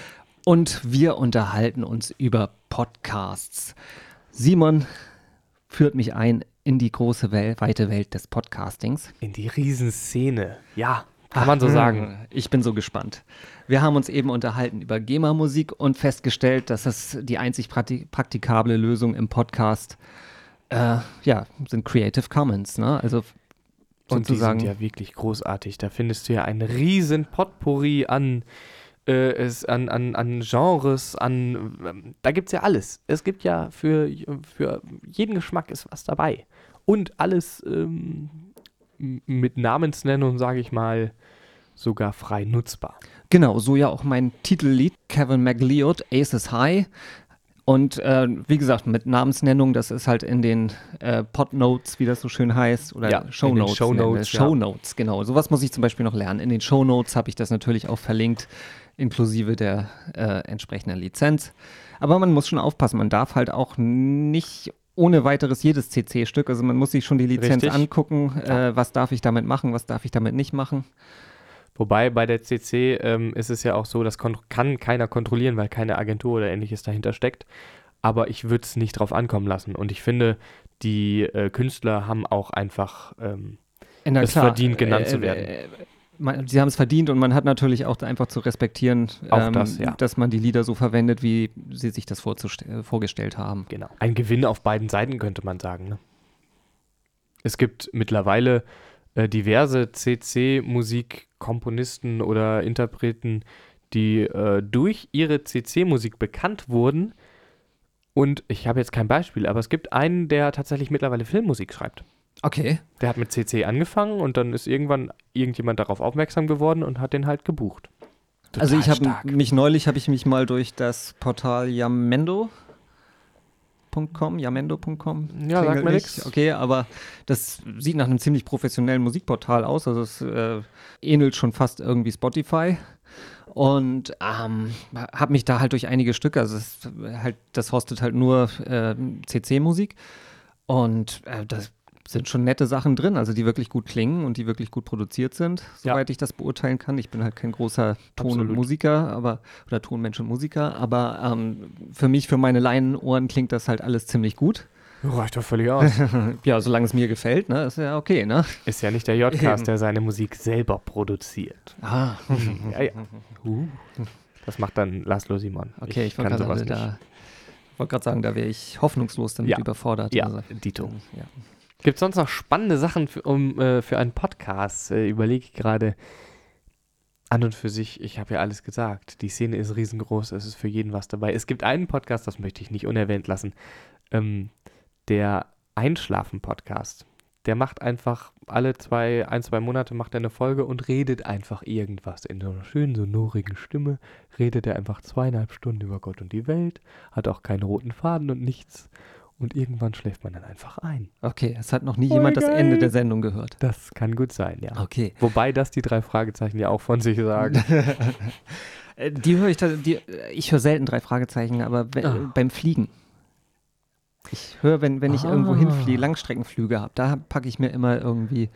A: und wir unterhalten uns über Podcasts. Simon führt mich ein in die große Welt, weite Welt des Podcastings.
B: In die Riesenszene. Ja, kann man so sagen.
A: Ich bin so gespannt. Wir haben uns eben unterhalten über GEMA-Musik und festgestellt, dass das die einzig prakti praktikable Lösung im Podcast äh, ja, sind Creative Commons. Ne? Also
B: Und die sind ja wirklich großartig. Da findest du ja ein riesen Potpourri an, äh, es, an, an, an Genres, an ähm, da gibt es ja alles. Es gibt ja für, für jeden Geschmack ist was dabei. Und alles ähm, mit Namensnennung, sage ich mal, sogar frei nutzbar.
A: Genau, so ja auch mein Titellied, Kevin McLeod, Aces High. Und äh, wie gesagt, mit Namensnennung, das ist halt in den äh, Podnotes, wie das so schön heißt, oder
B: Ja, in den
A: Shownotes.
B: Shownotes,
A: nennen wir es.
B: ja.
A: Shownotes, genau. Sowas muss ich zum Beispiel noch lernen. In den Shownotes habe ich das natürlich auch verlinkt, inklusive der äh, entsprechenden Lizenz. Aber man muss schon aufpassen, man darf halt auch nicht ohne weiteres jedes CC-Stück, also man muss sich schon die Lizenz
B: Richtig.
A: angucken,
B: Ja.
A: äh, was darf ich damit machen, was darf ich damit nicht machen.
B: Wobei bei der CC ähm, ist es ja auch so, das kann keiner kontrollieren, weil keine Agentur oder ähnliches dahinter steckt. Aber ich würde es nicht drauf ankommen lassen. Und ich finde, die äh, Künstler haben auch einfach ähm, es verdient, genannt zu werden.
A: Äh, man, sie haben es verdient und man hat natürlich auch einfach zu respektieren, ähm,
B: das, ja.
A: dass man die Lieder so verwendet, wie sie sich das äh, vorgestellt haben.
B: Genau. Ein Gewinn auf beiden Seiten, könnte man sagen. Ne? Es gibt mittlerweile äh, diverse CC-Musikkomponisten oder Interpreten, die äh, durch ihre CC-Musik bekannt wurden. Und ich habe jetzt kein Beispiel, aber es gibt einen, der tatsächlich mittlerweile Filmmusik schreibt.
A: Okay.
B: Der hat mit CC angefangen und dann ist irgendwann irgendjemand darauf aufmerksam geworden und hat den halt gebucht.
A: also ich
B: Total
A: habe mich neulich habe ich mich mal durch das Portal Yamendo.com, Yamendo.com.
B: Ja, sagt mir
A: nicht.
B: nix.
A: Okay, aber das sieht nach einem ziemlich professionellen Musikportal aus. Also es äh, ähnelt schon fast irgendwie Spotify. Und ähm, habe mich da halt durch einige Stücke, also es, ist halt, das hostet halt nur äh, CC-Musik. Und äh, das sind schon nette Sachen drin, also die wirklich gut klingen und die wirklich gut produziert sind,
B: Ja.
A: soweit ich das beurteilen kann. Ich bin halt kein großer Ton- und. Musiker, aber oder Tonmensch und Musiker, aber ähm, für mich, für meine Laienohren klingt das halt alles ziemlich gut.
B: Reicht doch völlig aus. <laughs>
A: Ja, solange es mir gefällt, ne, ist ja okay, ne?
B: ist ja nicht der J-Cast, der seine Musik selber produziert.
A: Ah, <laughs>
B: Ja, ja. Das macht dann Laszlo Simon.
A: okay, ich,
B: kann
A: wollte
B: sowas
A: gerade
B: nicht.
A: da, wollte gerade sagen, da wäre ich hoffnungslos damit
B: Ja.
A: überfordert.
B: Ja,
A: Also,
B: Dito.
A: ja.
B: Gibt es sonst noch spannende Sachen für, um, äh, für einen Podcast? Äh, Überlege ich gerade. An und für sich, ich habe ja alles gesagt. Die Szene ist riesengroß, es ist für jeden was dabei. Es gibt einen Podcast, das möchte ich nicht unerwähnt lassen. Ähm, der Einschlafen-Podcast. Der macht einfach alle zwei, ein, zwei Monate macht er eine Folge und redet einfach irgendwas. In so einer schönen, sonorigen Stimme redet er einfach zweieinhalb Stunden über Gott und die Welt, hat auch keinen roten Faden und nichts. Und irgendwann schläft man dann einfach ein.
A: Okay, es hat noch nie
B: Voll
A: jemand das Ende
B: geil.
A: der Sendung gehört.
B: Das kann gut sein, ja.
A: Okay.
B: Wobei das die drei Fragezeichen ja auch von sich sagen. <laughs>
A: Äh, Die höre ich, die, äh, ich höre selten drei Fragezeichen, aber we-
B: Ah.
A: beim Fliegen. Ich höre, wenn, wenn ich
B: Ah.
A: irgendwo hinfliege, Langstreckenflüge habe, da packe ich mir immer irgendwie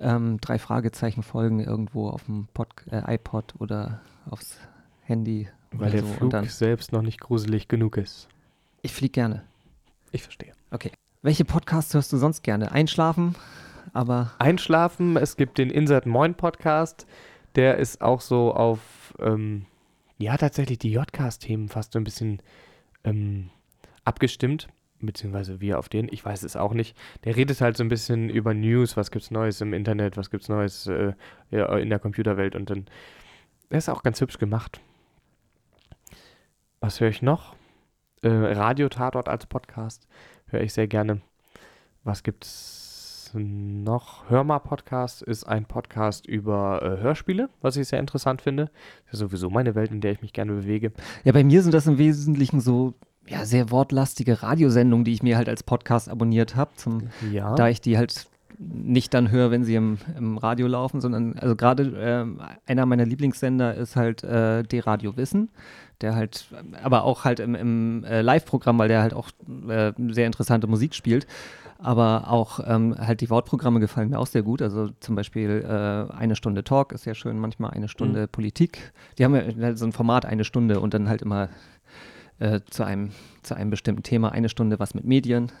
A: ähm, drei Fragezeichen Folgen irgendwo auf dem Pod, äh, iPod oder aufs Handy.
B: Weil
A: oder
B: der
A: so.
B: Flug selbst noch nicht gruselig genug ist.
A: ich fliege gerne.
B: Ich verstehe.
A: Welche Podcasts hörst du sonst gerne? Einschlafen, aber
B: Einschlafen, es gibt den Insert Moin Podcast. Der ist auch so auf, ähm, ja, tatsächlich die J-Cast-Themen fast so ein bisschen ähm, abgestimmt. Beziehungsweise wir auf den, ich weiß es auch nicht. Der redet halt so ein bisschen über News, was gibt's Neues im Internet, was gibt's Neues äh, in der Computerwelt und dann, der ist auch ganz hübsch gemacht. Was höre ich noch? Äh, Radio Tatort als Podcast höre ich sehr gerne. Was gibt's noch? Hörmal Podcast ist ein Podcast über äh, Hörspiele, was ich sehr interessant finde. Das ist sowieso meine Welt, in der ich mich gerne bewege.
A: ja, bei mir sind das im Wesentlichen so ja, sehr wortlastige Radiosendungen, die ich mir halt als Podcast abonniert habe,
B: Ja.
A: da ich die halt nicht dann höre, wenn sie im, im Radio laufen, sondern also gerade ähm, einer meiner Lieblingssender ist halt äh, D-Radio Wissen, der halt, aber auch halt im, im äh, Live-Programm, weil der halt auch äh, sehr interessante Musik spielt. Aber auch ähm, halt die Wortprogramme gefallen mir auch sehr gut. Also zum Beispiel äh, eine Stunde Talk ist sehr schön, manchmal eine Stunde Politik. Die haben ja so ein Format eine Stunde und dann halt immer äh, zu, einem, zu einem bestimmten Thema eine Stunde was mit Medien.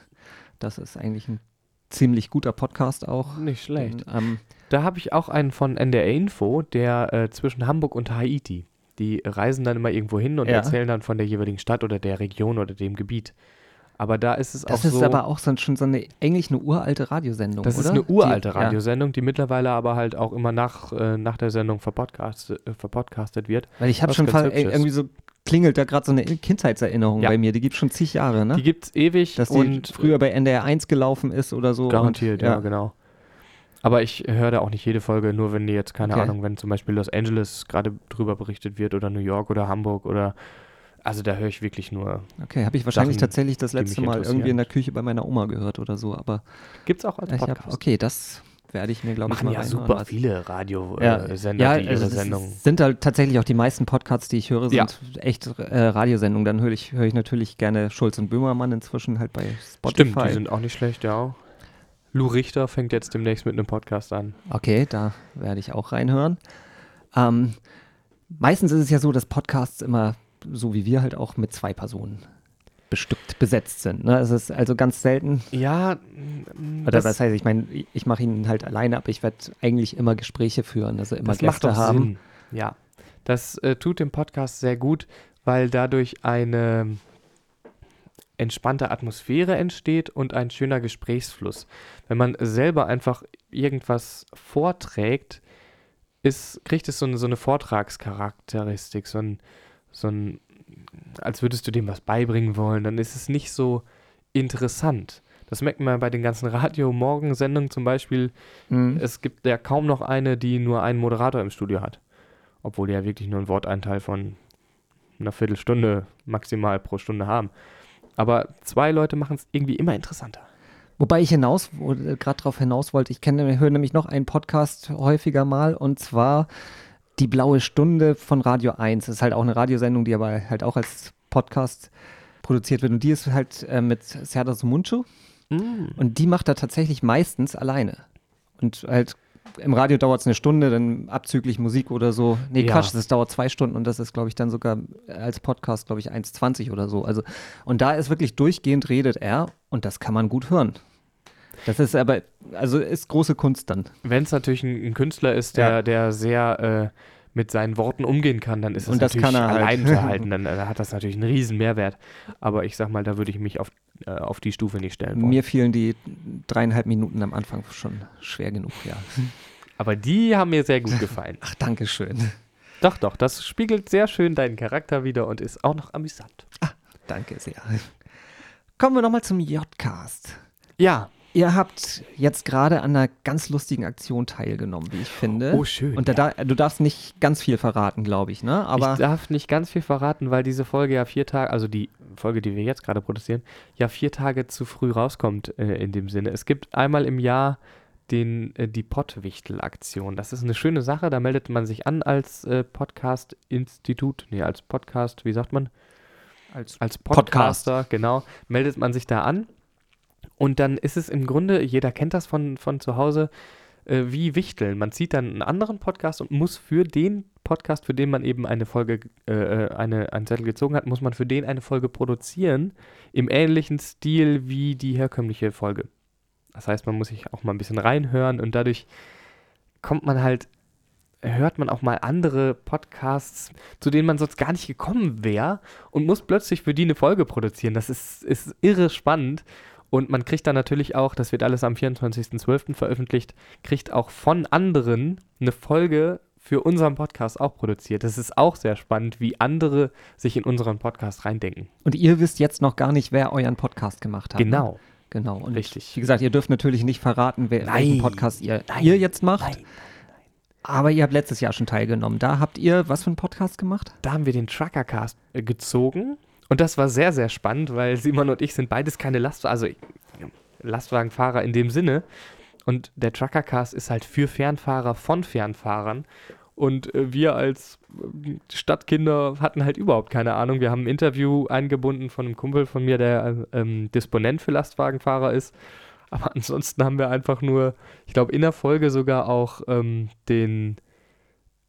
A: Das ist eigentlich ein ziemlich guter Podcast auch.
B: Nicht schlecht.
A: Ähm,
B: Da habe ich auch einen von NDR Info, der äh, zwischen Hamburg und Haiti. Die reisen dann immer irgendwo hin und
A: Ja.
B: erzählen dann von der jeweiligen Stadt oder der Region oder dem Gebiet. Aber da ist es
A: das
B: auch
A: ist
B: so.
A: aber auch so, schon so eine, eigentlich eine uralte Radiosendung,
B: Das
A: oder?
B: ist eine uralte
A: Die-
B: Radiosendung, die mittlerweile aber halt auch immer nach, äh, nach der Sendung verpodcastet, äh, verpodcastet wird.
A: Ja, weil ich habe schon
B: ganz
A: fa-
B: hübsch ist.
A: irgendwie so, klingelt da gerade so eine Kindheitserinnerung
B: Ja.
A: bei mir. Die gibt schon zig Jahre, ne?
B: Die gibt es ewig
A: Dass die
B: und
A: früher bei NDR 1 gelaufen ist oder so.
B: garantiert,
A: und,
B: ja, genau. Aber ich höre da auch nicht jede Folge, nur wenn die jetzt, keine
A: Okay.
B: Ahnung, wenn zum Beispiel Los Angeles gerade drüber berichtet wird oder New York oder Hamburg oder. Also da höre ich wirklich nur.
A: Okay, habe ich wahrscheinlich
B: Sachen,
A: tatsächlich das letzte Mal irgendwie in der Küche bei meiner Oma gehört oder so. Aber
B: Gibt es auch als
A: ich hab,
B: Podcast.
A: okay, das werde ich mir, glaube ich,
B: Machen
A: mal
B: ja super viele Radiosender,
A: Ja,
B: äh,
A: ja also
B: Sendungen.
A: sind halt tatsächlich auch die meisten Podcasts, die ich höre, sind
B: Ja.
A: echt äh, Radiosendungen. Dann höre ich, höre ich natürlich gerne Schulz und Böhmermann inzwischen halt bei Spotify.
B: Stimmt, die sind auch nicht schlecht, ja. Lou Richter fängt jetzt demnächst mit einem Podcast an.
A: Okay, da werde ich auch reinhören. Ähm, meistens ist es ja so, dass Podcasts immer, so wie wir halt auch, mit zwei Personen bestückt, besetzt sind. Ne? Es ist also ganz selten,
B: Ja,
A: oder das heißt, ich meine, ich mache ihn halt alleine, aber ich werde eigentlich immer Gespräche führen, also immer
B: das macht
A: Gäste
B: doch
A: haben.
B: Sinn. Ja, das äh, tut dem Podcast sehr gut, weil dadurch eine entspannte Atmosphäre entsteht und ein schöner Gesprächsfluss. Wenn man selber einfach irgendwas vorträgt, ist, kriegt es so eine, so eine Vortragscharakteristik, so ein, so ein, als würdest du dem was beibringen wollen, dann ist es nicht so interessant. Das merkt man bei den ganzen <laughs> Radio-Morgensendungen zum Beispiel,
A: Mhm.
B: es gibt ja kaum noch eine, die nur einen Moderator im Studio hat. Obwohl die ja wirklich nur einen Worteinteil von einer Viertelstunde maximal pro Stunde haben. Aber zwei Leute machen es irgendwie immer interessanter.
A: Wobei ich hinaus, gerade darauf hinaus wollte, ich kenne, höre nämlich noch einen Podcast häufiger mal und zwar Die Blaue Stunde von Radio 1. Das ist halt auch eine Radiosendung, die aber halt auch als Podcast produziert wird. Und die ist halt äh, mit Serdar Sumuncu und die macht er tatsächlich meistens alleine. Und halt im Radio dauert es eine Stunde, dann abzüglich Musik oder so. Nee,
B: Ja.
A: Quatsch, das dauert zwei Stunden und das ist, glaube ich, dann sogar als Podcast, glaube ich, 1,20 oder so. Also, und da ist wirklich durchgehend redet er und das kann man gut hören. Das ist aber, also ist große Kunst dann.
B: Wenn es natürlich ein, ein Künstler ist, der,
A: Ja.
B: der sehr äh, mit seinen Worten umgehen kann, dann ist das
A: Und das
B: natürlich
A: kann er halt.
B: allein zu <laughs> halten. Dann äh, hat das natürlich einen riesen Mehrwert. Aber ich sag mal, da würde ich mich auf, äh, auf die Stufe nicht stellen wollen.
A: Mir fielen die dreieinhalb Minuten am Anfang schon schwer genug, ja. <laughs>
B: Aber die haben mir sehr gut gefallen.
A: Ach, danke schön.
B: doch, doch, das spiegelt sehr schön deinen Charakter wieder und ist auch noch amüsant.
A: Danke sehr. Kommen wir nochmal zum J-Cast.
B: Ja,
A: Ihr habt jetzt gerade an einer ganz lustigen Aktion teilgenommen, wie ich finde.
B: Oh, schön.
A: Und da, da, du darfst nicht ganz viel verraten, glaube ich, ne? Aber
B: ich darf nicht ganz viel verraten, weil diese Folge ja vier Tage, also die Folge, die wir jetzt gerade produzieren, ja vier Tage zu früh rauskommt äh, in dem Sinne. Es gibt einmal im Jahr den, äh, die Pottwichtel-Aktion. Das ist eine schöne Sache, da meldet man sich an als äh, Podcast-Institut, nee, als Podcast, wie sagt man?
A: als,
B: als Podcaster, genau, meldet man sich da an. Und dann ist es im Grunde, jeder kennt das von, von zu Hause, äh, wie Wichteln. Man zieht dann einen anderen Podcast und muss für den Podcast, für den man eben eine Folge, äh, äh, eine, einen Zettel gezogen hat, muss man für den eine Folge produzieren, im ähnlichen Stil wie die herkömmliche Folge. Das heißt, man muss sich auch mal ein bisschen reinhören und dadurch kommt man halt hört man auch mal andere Podcasts, zu denen man sonst gar nicht gekommen wäre und muss plötzlich für die eine Folge produzieren. Das ist, ist irre spannend. Und man kriegt dann natürlich auch, das wird alles am 24.12. veröffentlicht, kriegt auch von anderen eine Folge für unseren Podcast auch produziert. Das ist auch sehr spannend, wie andere sich in unseren Podcast reindenken.
A: Und ihr wisst jetzt noch gar nicht, wer euren Podcast gemacht hat.
B: Genau.
A: Ne? Genau. Und
B: Richtig.
A: wie gesagt, ihr dürft natürlich nicht verraten, wer,
B: Nein.
A: welchen Podcast ihr,
B: Nein.
A: ihr jetzt macht.
B: Nein.
A: Aber ihr habt letztes Jahr schon teilgenommen. Da habt ihr was für einen Podcast gemacht?
B: Da haben wir den Truckercast äh, gezogen. Und das war sehr, sehr spannend, weil Simon und ich sind beides keine Lastwagen, also Lastwagenfahrer in dem Sinne. Und der Truckercast ist halt für Fernfahrer von Fernfahrern. Und äh, wir als äh, Stadtkinder hatten halt überhaupt keine Ahnung. Wir haben ein Interview eingebunden von einem Kumpel von mir, der äh, ähm, Disponent für Lastwagenfahrer ist. Aber ansonsten haben wir einfach nur, ich glaube, in der Folge sogar auch ähm, den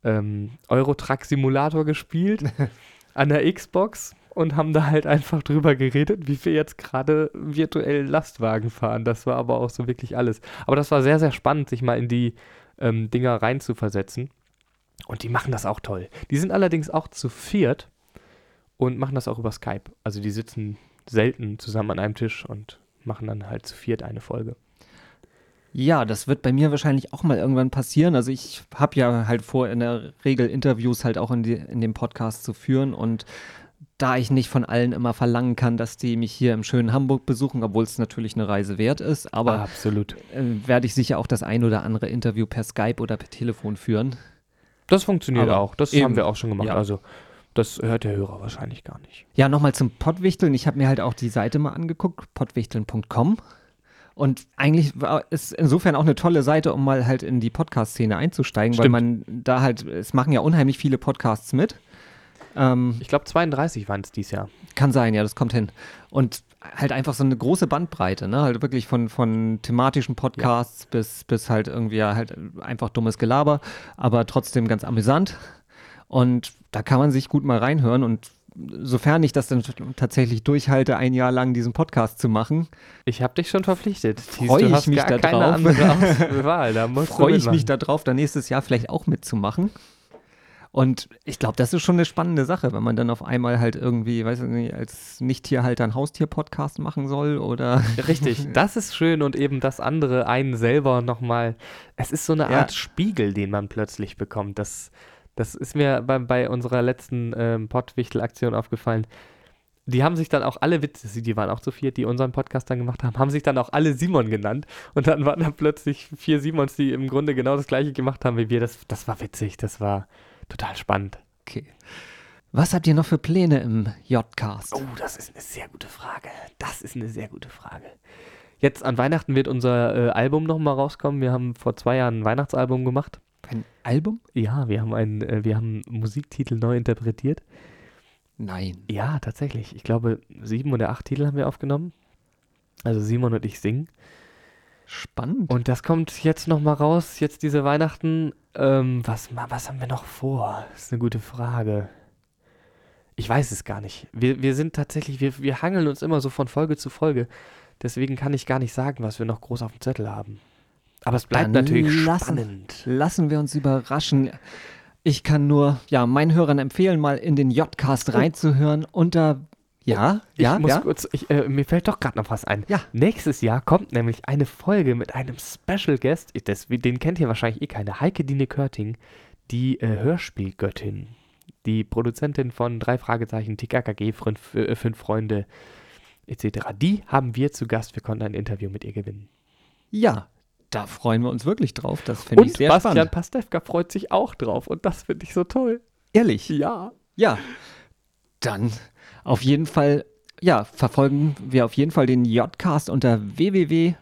B: ähm, Eurotruck-Simulator gespielt <laughs> an der Xbox und haben da halt einfach drüber geredet, wie wir jetzt gerade virtuell Lastwagen fahren. Das war aber auch so wirklich alles. Aber das war sehr, sehr spannend, sich mal in die ähm, Dinger rein zu versetzen. Und die machen das auch toll. Die sind allerdings auch zu viert und machen das auch über Skype. Also die sitzen selten zusammen an einem Tisch und machen dann halt zu viert eine Folge.
A: Ja, das wird bei mir wahrscheinlich auch mal irgendwann passieren. Also ich habe ja halt vor, in der Regel Interviews halt auch in, die, in dem Podcast zu führen und da ich nicht von allen immer verlangen kann, dass die mich hier im schönen Hamburg besuchen, obwohl es natürlich eine Reise wert ist, aber
B: absolut.
A: äh, werde ich sicher auch das ein oder andere Interview per Skype oder per Telefon führen.
B: Das funktioniert
A: Aber
B: auch. Das
A: eben,
B: haben wir auch schon gemacht.
A: ja.
B: Also das hört der Hörer wahrscheinlich gar nicht.
A: Ja, nochmal zum Pottwichteln. Ich habe mir halt auch die Seite mal angeguckt, pottwichteln.com. Und eigentlich war es insofern auch eine tolle Seite, um mal halt in die Podcast-Szene einzusteigen, weil
B: Stimmt.
A: man da halt, es machen ja unheimlich viele Podcasts mit. Ähm,
B: Ich glaube 32 waren es dieses Jahr.
A: kann sein, ja, das kommt hin. Und halt einfach so eine große Bandbreite, ne? Halt wirklich von, von thematischen Podcasts bis, bis halt irgendwie ja, halt einfach dummes Gelaber, aber trotzdem ganz amüsant. Und da kann man sich gut mal reinhören und sofern ich das dann tatsächlich durchhalte, ein Jahr lang diesen Podcast zu machen,
B: Ich habe dich schon verpflichtet. Thies,
A: Freu
B: du
A: ich mich
B: gar
A: da
B: keine
A: drauf.
B: andere <laughs> Aus- Wahl. Da
A: freue ich mich darauf, da nächstes Jahr vielleicht auch mitzumachen. Und ich glaube, das ist schon eine spannende Sache, wenn man dann auf einmal halt irgendwie, weiß ich nicht, als Nicht-Tierhalter einen Haustier-Podcast machen soll oder. <laughs>
B: Richtig, das ist schön und eben das andere einen selber nochmal. Es ist so eine
A: Ja.
B: Art Spiegel, den man plötzlich bekommt. Das, das ist mir bei, bei unserer letzten ähm, Pottwichtel-Aktion aufgefallen. Die haben sich dann auch alle Witze, die waren auch zu viert, die unseren Podcast dann gemacht haben, haben sich dann auch alle Simon genannt. Und dann waren da plötzlich vier Simons, die im Grunde genau das gleiche gemacht haben wie wir. Das, das war witzig, das war total spannend.
A: Okay. Was habt ihr noch für Pläne im J-Cast?
B: Oh, das ist eine sehr gute Frage. Das ist eine sehr gute Frage. Jetzt an Weihnachten wird unser äh, Album nochmal rauskommen. Wir haben vor zwei Jahren ein Weihnachtsalbum gemacht.
A: Ein Album?
B: Ja, wir haben einen, äh, wir haben Musiktitel neu interpretiert.
A: Nein.
B: Ja, tatsächlich. Ich glaube, sieben oder acht Titel haben wir aufgenommen. Also Simon und ich singen.
A: Spannend.
B: Und das kommt jetzt nochmal raus, jetzt diese Weihnachten. Ähm, was, was haben wir noch vor? Das ist eine gute Frage. Ich weiß es gar nicht. Wir, wir sind tatsächlich, wir, wir hangeln uns immer so von Folge zu Folge. Deswegen kann ich gar nicht sagen, was wir noch groß auf dem Zettel haben. Aber es bleibt
A: Dann
B: natürlich
A: lassen-
B: spannend.
A: Lassen wir uns überraschen. Ich kann nur, ja, meinen Hörern empfehlen, mal in den J-Cast reinzuhören unter, ja,
B: Ich
A: ja,
B: muss
A: ja.
B: kurz, ich, äh, mir fällt doch gerade noch was ein.
A: Ja.
B: Nächstes Jahr kommt nämlich eine Folge mit einem Special Guest. Ich- Das, den kennt ihr wahrscheinlich eh keine. Heike Dine Körting, die äh, Hörspielgöttin. Die Produzentin von drei Fragezeichen, TKKG, fünf, äh, fünf Freunde etc. Die haben wir zu Gast. Wir konnten ein Interview mit ihr gewinnen.
A: Ja, da freuen wir uns wirklich drauf. Das finde ich
B: Und
A: sehr
B: Bastian
A: spannend.
B: Pastewka freut sich auch drauf und das finde ich so toll.
A: Ehrlich.
B: Ja.
A: Ja. Dann auf jeden Fall, ja, verfolgen wir auf jeden Fall den Jcast unter www.jcast.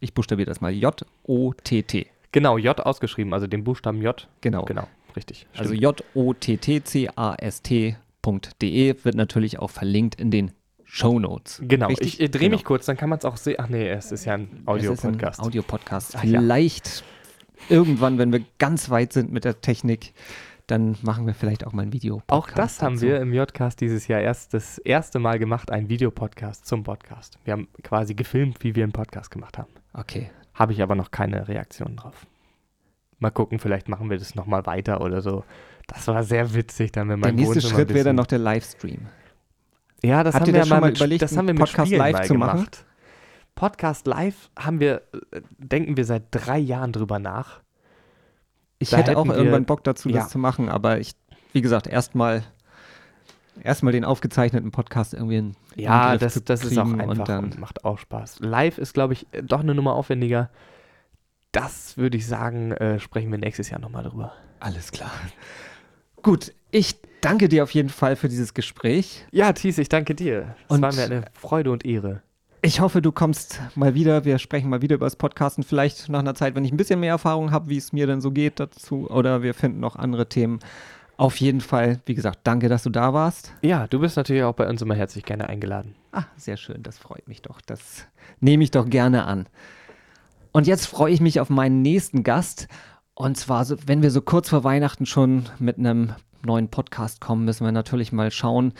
A: Ich buchstabiere das mal. J-O-T-T.
B: Genau, J ausgeschrieben, also den Buchstaben J.
A: Genau.
B: Genau, richtig.
A: Also
B: stimmt.
A: J-O-T-T-C-A-S-T.de wird natürlich auch verlinkt in den Show Notes.
B: Genau,
A: Richtig?
B: ich äh, drehe mich
A: Genau.
B: kurz, dann kann man es auch sehen. Ach nee, es ist ja ein Audio-Podcast.
A: Audio-Podcast.
B: Ach ja.
A: Vielleicht irgendwann, wenn wir ganz weit sind mit der Technik, dann machen wir vielleicht auch mal ein Video.
B: Auch das haben wir im Jcast dieses Jahr erst das erste Mal gemacht, einen Videopodcast zum Podcast. Wir haben quasi gefilmt, wie wir einen Podcast gemacht haben.
A: Okay.
B: Habe ich aber noch keine Reaktion drauf. Mal gucken, vielleicht machen wir das nochmal weiter oder so. Das war sehr witzig, dann wenn
A: Der nächste Schritt
B: ein
A: wäre dann noch der Livestream.
B: Ja, das
A: Habt
B: haben wir
A: das
B: ja
A: schon mal überlegt,
B: das haben wir mit
A: Podcast
B: Spielen
A: live zu machen?
B: gemacht. Podcast live haben wir, äh, denken wir seit drei Jahren drüber nach.
A: Ich
B: Da
A: hätte auch
B: wir-
A: irgendwann Bock dazu,
B: ja.
A: das zu machen, aber ich, wie gesagt, erstmal erstmal den aufgezeichneten Podcast irgendwie in,
B: Ja,
A: Griff
B: das, das ist auch einfach
A: und
B: und macht auch Spaß. Live ist, glaube ich, doch eine Nummer aufwendiger. Das würde ich sagen, äh, sprechen wir nächstes Jahr nochmal drüber.
A: alles klar. Gut, ich danke dir auf jeden Fall für dieses Gespräch.
B: Ja, Thies, ich danke dir. Es
A: Und-
B: war mir eine Freude und Ehre.
A: Ich hoffe, du kommst mal wieder. Wir sprechen mal wieder über das Podcasten. Vielleicht nach einer Zeit, wenn ich ein bisschen mehr Erfahrung habe, wie es mir denn so geht dazu. Oder wir finden noch andere Themen. Auf jeden Fall, wie gesagt, danke, dass du da warst.
B: Ja, du bist natürlich auch bei uns immer herzlich gerne eingeladen.
A: Ah, sehr schön, das freut mich doch. Das nehme ich doch gerne an. Und jetzt freue ich mich auf meinen nächsten Gast. Und zwar, wenn wir so kurz vor Weihnachten schon mit einem neuen Podcast kommen, müssen wir natürlich mal schauen.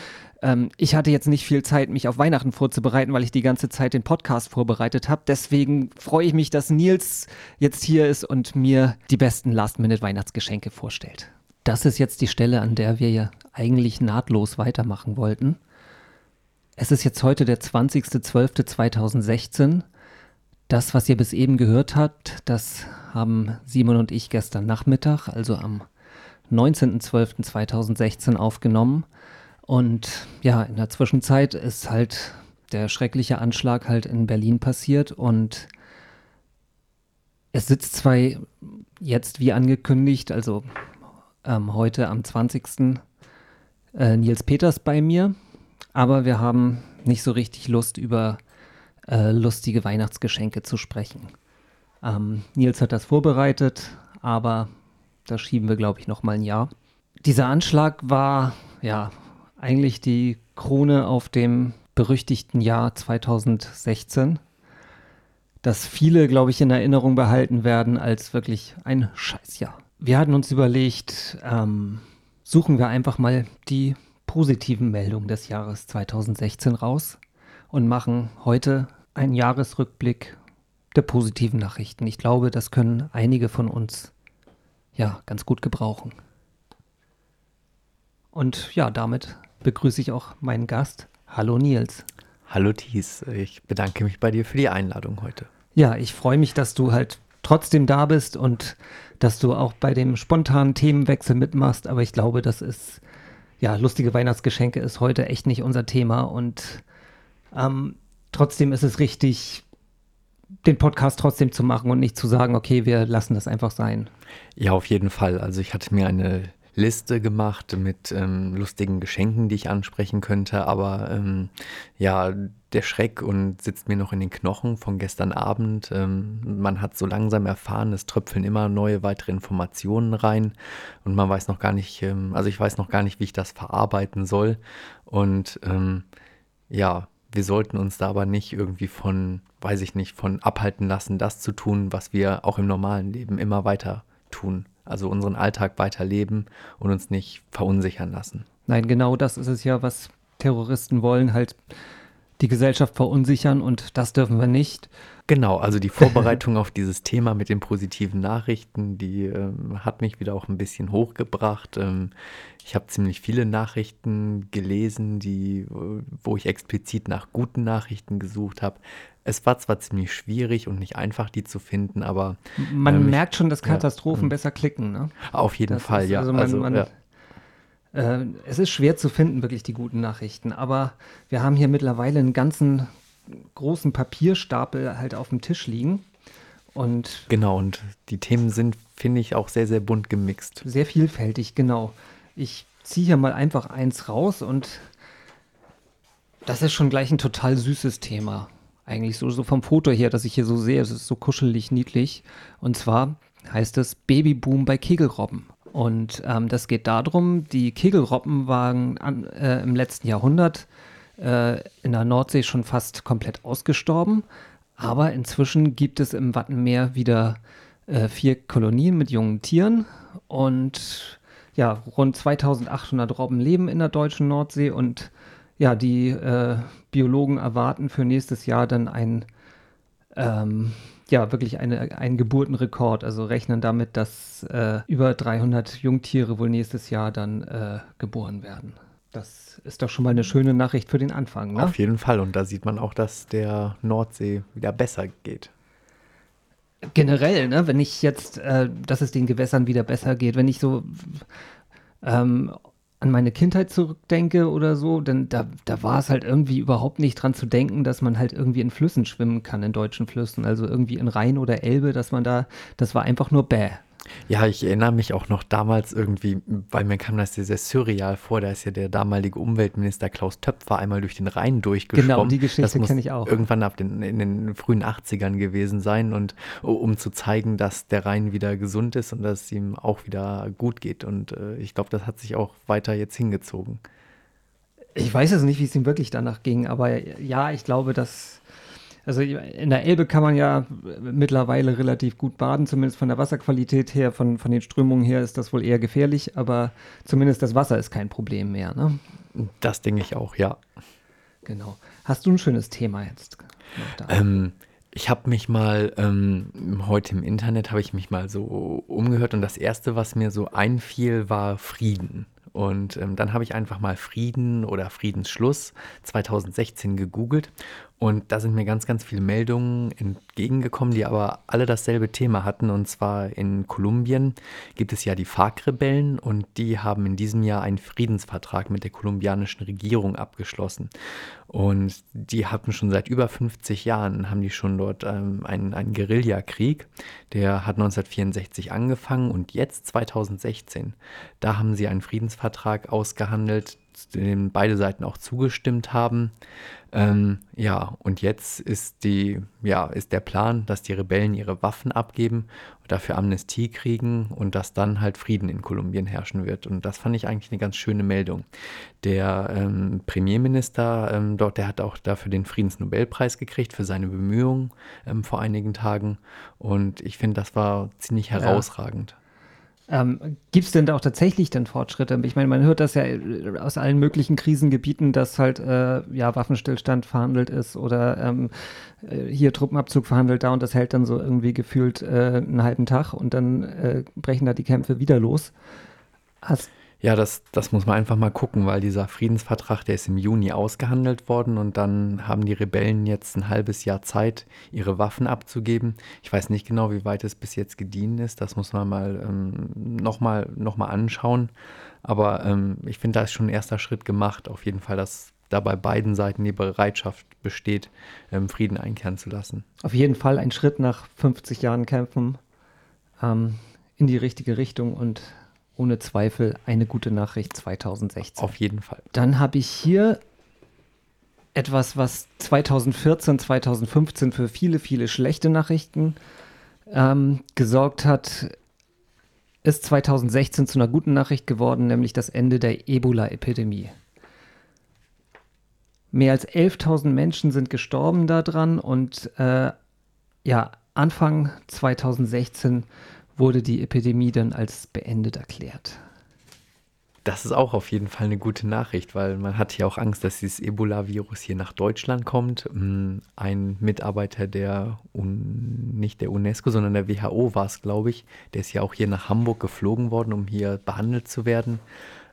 A: Ähm, ich hatte jetzt nicht viel Zeit, mich auf Weihnachten vorzubereiten, weil ich die ganze Zeit den Podcast vorbereitet habe. Deswegen freue ich mich, dass Nils jetzt hier ist und mir die besten Last-Minute-Weihnachtsgeschenke vorstellt. Das ist jetzt die Stelle, an der wir ja eigentlich nahtlos weitermachen wollten. Es ist jetzt heute der 20.12.2016. Das, was ihr bis eben gehört habt, das haben Simon und ich gestern Nachmittag, also am 19.12.2016 aufgenommen. Und ja, in der Zwischenzeit ist halt der schreckliche Anschlag halt in Berlin passiert und es sitzt zwar jetzt wie angekündigt, also ähm, heute am 20. Äh, Nils Peters bei mir, aber wir haben nicht so richtig Lust, über äh, lustige Weihnachtsgeschenke zu sprechen. Ähm, Nils hat das vorbereitet, aber das schieben wir, glaube ich, noch mal ein Jahr. Dieser Anschlag war ja eigentlich die Krone auf dem berüchtigten Jahr 2016, das viele, glaube ich, in Erinnerung behalten werden als wirklich ein Scheißjahr. Wir hatten uns überlegt, ähm, suchen wir einfach mal die positiven Meldungen des Jahres 2016 raus und machen heute einen Jahresrückblick der positiven Nachrichten. Ich glaube, das können einige von uns ja ganz gut gebrauchen. Und ja, damit begrüße ich auch meinen Gast. Hallo Nils.
C: Hallo Thies, ich bedanke mich bei dir für die Einladung heute.
A: Ja, ich freue mich, dass du halt trotzdem da bist und dass du auch bei dem spontanen Themenwechsel mitmachst. Aber ich glaube, das ist, ja, lustige Weihnachtsgeschenke ist heute echt nicht unser Thema. Und ähm, trotzdem ist es richtig, den Podcast trotzdem zu machen und nicht zu sagen, okay, wir lassen das einfach sein.
C: Ja, auf jeden Fall. Also ich hatte mir eine Liste gemacht mit ähm, lustigen Geschenken, die ich ansprechen könnte, aber ähm, ja, der Schreck und sitzt mir noch in den Knochen von gestern Abend. Ähm, man hat so langsam erfahren, es tröpfeln immer neue weitere Informationen rein und man weiß noch gar nicht, ähm, also ich weiß noch gar nicht, wie ich das verarbeiten soll und ähm, ja, wir sollten uns da aber nicht irgendwie von, weiß ich nicht, von abhalten lassen, das zu tun, was wir auch im normalen Leben immer weiter tun. Also unseren Alltag weiterleben und uns nicht verunsichern lassen.
A: Nein, genau das ist es ja, was Terroristen wollen, halt die Gesellschaft verunsichern und das dürfen wir nicht.
C: Genau, also die Vorbereitung <laughs> auf dieses Thema mit den positiven Nachrichten, die ähm, hat mich wieder auch ein bisschen hochgebracht. Ähm, ich habe ziemlich viele Nachrichten gelesen, die, äh, wo ich explizit nach guten Nachrichten gesucht habe. Es war zwar ziemlich schwierig und nicht einfach, die zu finden, aber
A: Man
C: Ähm,
A: merkt schon, dass
C: ja,
A: Katastrophen
C: ähm,
A: besser klicken. Ne?
C: auf jeden
A: Das
C: Fall,
A: ist-
C: ja.
A: also man-
C: also,
A: man-
C: ja.
A: Äh, es ist schwer zu finden, wirklich die guten Nachrichten. Aber wir haben hier mittlerweile einen ganzen großen Papierstapel halt auf dem Tisch liegen. Und
C: genau, und die Themen sind, finde ich, auch sehr, sehr bunt gemixt.
A: Sehr vielfältig, genau. Ich ziehe hier mal einfach eins raus und das ist schon gleich ein total süßes Thema. Eigentlich so, so vom Foto her, das ich hier so sehe. Es ist so kuschelig, niedlich. Und zwar heißt es Babyboom bei Kegelrobben. Und ähm, das geht darum, die Kegelrobben waren an, äh, im letzten Jahrhundert äh, in der Nordsee schon fast komplett ausgestorben. Aber inzwischen gibt es im Wattenmeer wieder äh, vier Kolonien mit jungen Tieren. Und ja, rund 2800 Robben leben in der deutschen Nordsee. Und ja, die äh, Biologen erwarten für nächstes Jahr dann ein ähm, ja, wirklich eine, einen Geburtenrekord. Also rechnen damit, dass äh, über 300 Jungtiere wohl nächstes Jahr dann äh, geboren werden. Das ist doch schon mal eine schöne Nachricht für den Anfang. Ne?
C: Auf jeden Fall. Und da sieht man auch, dass der Nordsee wieder besser geht.
A: Generell, ne, wenn ich jetzt, äh, dass es den Gewässern wieder besser geht, wenn ich so ähm, an meine Kindheit zurückdenke oder so, dann da, da war es halt irgendwie überhaupt nicht dran zu denken, dass man halt irgendwie in Flüssen schwimmen kann, in deutschen Flüssen. Also irgendwie in Rhein oder Elbe, dass man da, das war einfach nur bäh.
C: Ja, ich erinnere mich auch noch damals irgendwie, weil mir kam das sehr, sehr surreal vor, da ist ja der damalige Umweltminister Klaus Töpfer einmal durch den Rhein durchgeschwommen.
A: Genau, die Geschichte kenne ich auch.
C: Irgendwann ab den, in den frühen 80ern gewesen sein und um zu zeigen, dass der Rhein wieder gesund ist und dass es ihm auch wieder gut geht. Und äh, ich glaube, das hat sich auch weiter jetzt hingezogen.
A: Ich weiß es nicht, wie es ihm wirklich danach ging, aber ja, ich glaube, dass also in der Elbe kann man ja mittlerweile relativ gut baden, zumindest von der Wasserqualität her, von, von den Strömungen her ist das wohl eher gefährlich, aber zumindest das Wasser ist kein Problem mehr. Ne?
C: Das denke ich auch, ja.
A: Genau. Hast du ein schönes Thema jetzt?
C: Ähm, ich habe mich mal ähm, heute im Internet habe ich mich mal so umgehört und das erste, was mir so einfiel, war Frieden. Und ähm, dann habe ich einfach mal Frieden oder Friedensschluss 2016 gegoogelt und da sind mir ganz, ganz viele Meldungen entgegengekommen, die aber alle dasselbe Thema hatten. Und zwar in Kolumbien gibt es ja die FARC-Rebellen und die haben in diesem Jahr einen Friedensvertrag mit der kolumbianischen Regierung abgeschlossen. Und die hatten schon seit über 50 Jahren, haben die schon dort ähm, einen, einen Guerillakrieg. Der hat 1964 angefangen und jetzt 2016, da haben sie einen Friedensvertrag ausgehandelt, dem beide Seiten auch zugestimmt haben. Ähm, ja, und jetzt ist die, ja, ist der Plan, dass die Rebellen ihre Waffen abgeben, dafür Amnestie kriegen und dass dann halt Frieden in Kolumbien herrschen wird. Und das fand ich eigentlich eine ganz schöne Meldung. Der ähm, Premierminister ähm, dort, der hat auch dafür den Friedensnobelpreis gekriegt für seine Bemühungen ähm, vor einigen Tagen. Und ich finde, das war ziemlich herausragend. Ja.
A: Ähm, Gibt es denn da auch tatsächlich dann Fortschritte? Ich meine, man hört das ja aus allen möglichen Krisengebieten, dass halt äh, ja Waffenstillstand verhandelt ist oder ähm, äh, hier Truppenabzug verhandelt da und das hält dann so irgendwie gefühlt äh, einen halben Tag und dann äh, brechen da die Kämpfe wieder los.
C: Hast ja, das, das muss man einfach mal gucken, weil dieser Friedensvertrag, der ist im Juni ausgehandelt worden und dann haben die Rebellen jetzt ein halbes Jahr Zeit, ihre Waffen abzugeben. Ich weiß nicht genau, wie weit es bis jetzt gediehen ist. Das muss man mal ähm, nochmal noch mal anschauen. Aber ähm, ich finde, da ist schon ein erster Schritt gemacht. Auf jeden Fall, dass da bei beiden Seiten die Bereitschaft besteht, ähm, Frieden einkehren zu lassen.
A: Auf jeden Fall ein Schritt nach 50 Jahren Kämpfen ähm, in die richtige Richtung und ohne Zweifel eine gute Nachricht 2016.
C: Auf jeden Fall.
A: Dann habe ich hier etwas, was 2014, 2015 für viele, viele schlechte Nachrichten ähm, gesorgt hat, ist 2016 zu einer guten Nachricht geworden, nämlich das Ende der Ebola-Epidemie. Mehr als 11.000 Menschen sind gestorben daran und äh, ja, Anfang 2016 wurde die Epidemie dann als beendet erklärt.
C: Das ist auch auf jeden Fall eine gute Nachricht, weil man hat ja auch Angst, dass dieses Ebola-Virus hier nach Deutschland kommt. Mm, ein Mitarbeiter der, nicht der UNESCO, sondern der WHO war es, glaube ich, der ist ja auch hier nach Hamburg geflogen worden, um hier behandelt zu werden.